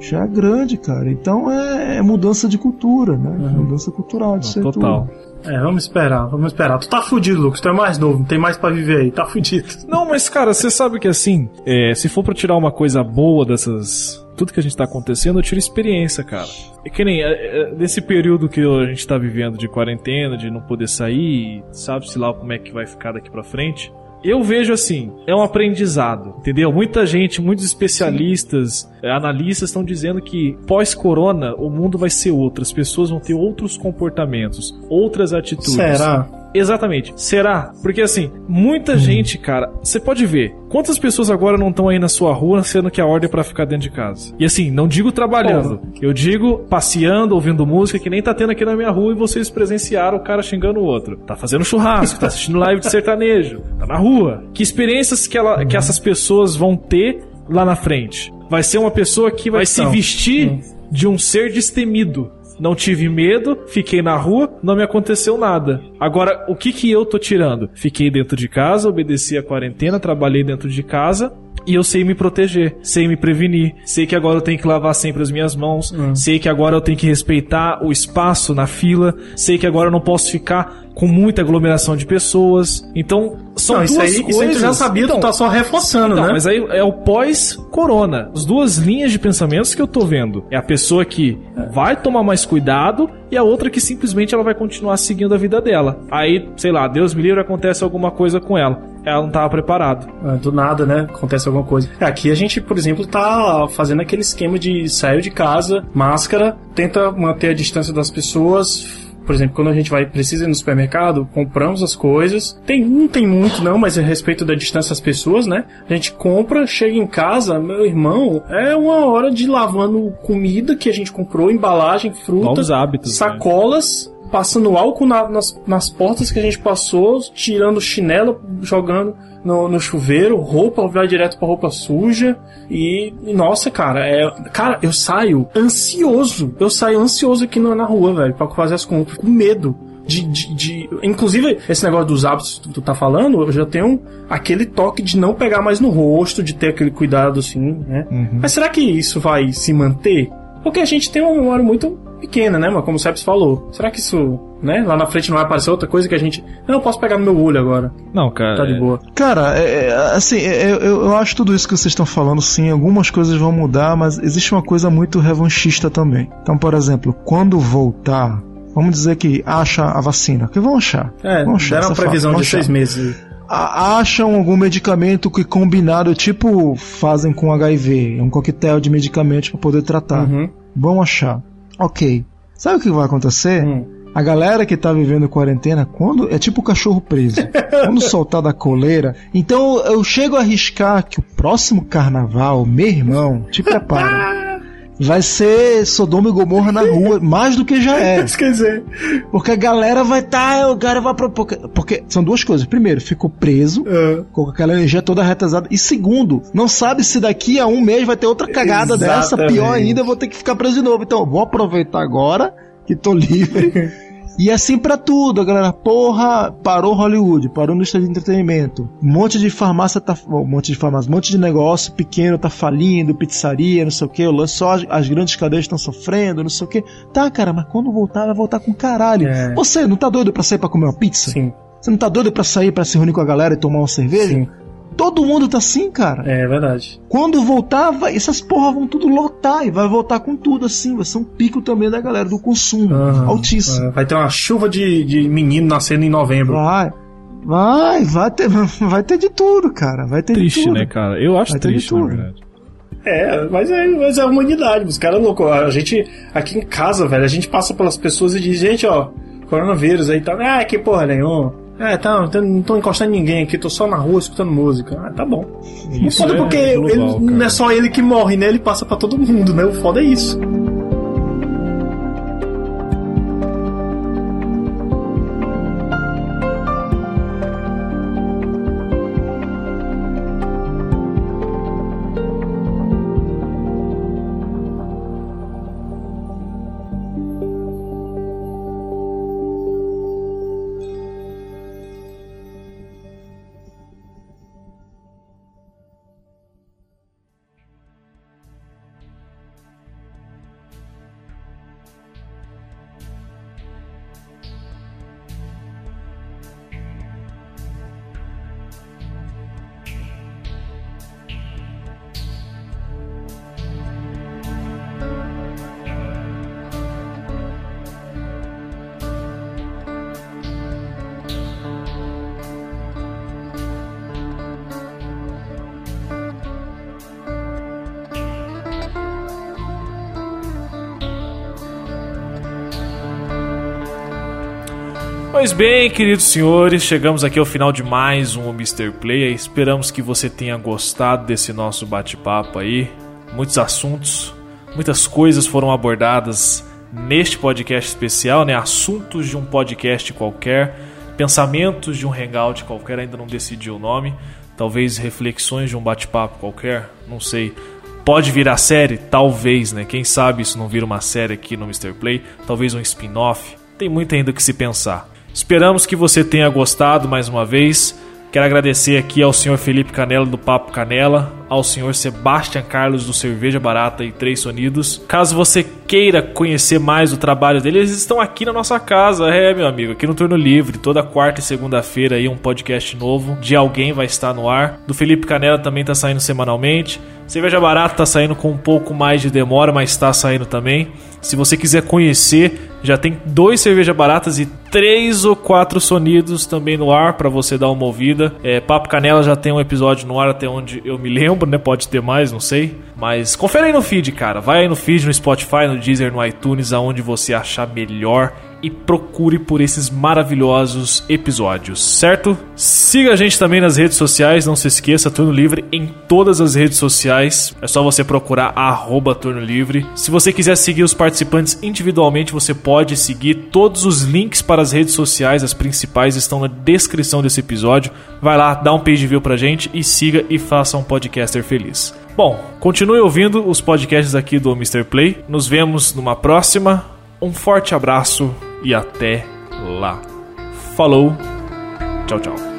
Já é grande, cara. Então é, é mudança de cultura, né? Mudança cultural, de ser Total. tudo. É, vamos esperar, vamos esperar. Tu tá fudido, Lucas. Tu é mais novo, não tem mais pra viver aí. Tá fudido. Não, mas cara, você sabe que assim, é, se for pra tirar uma coisa boa dessas. Tudo que a gente tá acontecendo, eu tiro experiência, cara. É que nem é, é, nesse período que a gente tá vivendo de quarentena, de não poder sair, sabe-se lá como é que vai ficar daqui pra frente. Eu vejo assim, é um aprendizado, entendeu? Muita gente, muitos especialistas, eh, analistas estão dizendo que pós-corona o mundo vai ser outro, as pessoas vão ter outros comportamentos, outras atitudes. Será? Exatamente. Será? Porque assim, muita gente, cara, você pode ver quantas pessoas agora não estão aí na sua rua sendo que a ordem é pra ficar dentro de casa. E assim, não digo trabalhando, eu digo passeando, ouvindo música que nem tá tendo aqui na minha rua e vocês presenciaram o cara xingando o outro. Tá fazendo churrasco, tá assistindo live de sertanejo, tá na rua. Que experiências que, ela, que essas pessoas vão ter lá na frente? Vai ser uma pessoa que vai Quais se vestir de um ser destemido. Não tive medo, fiquei na rua, não me aconteceu nada. Agora, o que que eu tô tirando? Fiquei dentro de casa, obedeci a quarentena, trabalhei dentro de casa. E eu sei me proteger, sei me prevenir, sei que agora eu tenho que lavar sempre as minhas mãos, sei que agora eu tenho que respeitar o espaço na fila, sei que agora eu não posso ficar com muita aglomeração de pessoas. Então, são não, duas isso aí, coisas. isso aí tu já sabia, Então, tu tá só reforçando, então, né? mas aí é o pós-corona. As duas linhas de pensamentos que eu tô vendo. É a pessoa que vai tomar mais cuidado e a outra que simplesmente ela vai continuar seguindo a vida dela. Aí, sei lá, Deus me livre, acontece alguma coisa com ela. Ela não tava preparada. Ah, Do nada, né? Acontece alguma coisa. É, Aqui a gente, por exemplo, tá fazendo aquele esquema de saiu de casa, máscara, tenta manter a distância das pessoas. Por exemplo, quando a gente vai precisa ir no supermercado, compramos as coisas. Tem não tem muito não, mas a respeito da distância das pessoas, né? A gente compra, chega em casa, meu irmão, é uma hora de lavando comida que a gente comprou, embalagem, fruta, Novos hábitos, né? Passando álcool na- nas, nas portas que a gente passou, tirando chinelo, jogando no, no chuveiro, roupa vai direto pra roupa suja. E, e, nossa, cara, é. Cara, eu saio ansioso. Eu saio ansioso aqui na, na rua, velho, pra fazer as compras, com medo. De, de, de- Inclusive, esse negócio dos hábitos que tu tá falando, eu já tenho aquele toque de não pegar mais no rosto, de ter aquele cuidado assim, né? Mas será que isso vai se manter? Porque a gente tem uma memória muito pequena, né, mano? Como o Seps falou. Será que isso, né? Lá na frente não vai aparecer outra coisa que a gente. Não, eu posso pegar no meu olho agora. Não, cara. Tá de é- boa. Cara, é, é, assim, é, eu, eu acho tudo isso que vocês estão falando, sim, algumas coisas vão mudar, mas existe uma coisa muito revanchista também. Então, por exemplo, quando voltar, vamos dizer que acha a vacina, que vão achar. É, vão achar, deram uma previsão vão de seis meses. Acham algum medicamento que combinado, tipo, fazem com HIV, um coquetel de medicamentos para poder tratar. Uhum. Vão achar. Ok. Sabe o que vai acontecer? Hum. A galera que tá vivendo quarentena, quando é tipo o cachorro preso, quando soltar da coleira, então eu chego a arriscar que o próximo carnaval, meu irmão, te prepara. Vai ser Sodoma e Gomorra na rua, mais do que já é. Quer dizer, Porque a galera vai estar, tá, o cara vai pro- porque, porque são duas coisas. Primeiro, ficou preso, É. com aquela energia toda retesada. E segundo, não sabe se daqui a um mês vai ter outra cagada dessa, Exatamente. pior ainda, eu vou ter que ficar preso de novo. Então, vou aproveitar agora que tô livre. E assim pra tudo, a galera, porra, parou Hollywood, parou no indústria de entretenimento. Um monte de farmácia tá. Um monte de farmácia, um monte de negócio pequeno tá falindo, pizzaria, não sei o que, só as, as grandes cadeias estão sofrendo, não sei o que. Tá, cara, mas quando voltar, vai voltar com caralho. É. Você não tá doido pra sair pra comer uma pizza? sim. Você não tá doido pra sair pra se reunir com a galera e tomar uma cerveja? Sim. Todo mundo tá assim, cara. É verdade. Quando voltar, vai, essas porra vão tudo lotar e vai voltar com tudo assim. Vai ser um pico também da galera do consumo. Altíssimo. É, Vai ter uma chuva de, de menino nascendo em novembro. Vai. Vai, vai ter, vai ter de tudo, cara. Vai ter de Triste, tudo. né, cara? Eu acho Vai de triste, na tudo. verdade. É, mas é, mas é a humanidade, os caras loucos. A gente, aqui em casa, velho, a gente passa pelas pessoas e diz, gente, ó, coronavírus aí tá. Ah, que porra nenhuma. É, tá, não tô- encostando em ninguém aqui, tô só na rua escutando música. Ah, tá bom. O Isso foda é porque global, ele- não é só ele que morre, né? Ele passa pra todo mundo, né? O foda é isso. Bem, queridos senhores, chegamos aqui ao final de mais um Mr. Play. Esperamos que você tenha gostado desse nosso bate-papo aí. Muitos assuntos, muitas coisas foram abordadas neste podcast especial, né? Assuntos de um podcast qualquer, pensamentos de um hangout qualquer, ainda não decidi o nome. Talvez reflexões de um bate-papo qualquer, não sei. Pode virar série? Talvez, né? Quem sabe isso não vira uma série aqui no Mr. Play. Talvez um spin-off. Tem muito ainda o que se pensar. Esperamos que você tenha gostado mais uma vez. Quero agradecer aqui ao senhor Felipe Canela do Papo Canela, ao senhor Sebastian Carlos do Cerveja Barata e Três Sonidos. Caso você queira conhecer mais o trabalho deles, eles estão aqui na nossa casa, é meu amigo, aqui no Turno Livre. Toda quarta e segunda-feira aí um podcast novo de alguém vai estar no ar. Do Felipe Canela também está saindo semanalmente. Cerveja Barata tá saindo com um pouco mais de demora, mas está saindo também. Se você quiser conhecer, já tem dois cerveja baratas e três ou quatro sonidos também no ar para você dar uma ouvida. É, Papo Canela já tem um episódio no ar até onde eu me lembro, né? Pode ter mais, não sei. Mas confere aí no feed, cara. Vai aí no feed, no Spotify, no Deezer, no iTunes, aonde você achar melhor e procure por esses maravilhosos episódios, certo? Siga a gente também nas redes sociais, não se esqueça, Turno Livre em todas as redes sociais. É só você procurar arroba Turno Livre. Se você quiser seguir os participantes individualmente, você pode seguir. Todos os links para as redes sociais, as principais, estão na descrição desse episódio. Vai lá, dá um page view pra gente e siga e faça um podcaster feliz. Bom, continue ouvindo os podcasts aqui do Mr. Play. Nos vemos numa próxima. Um forte abraço e até lá. Falou. Tchau, tchau.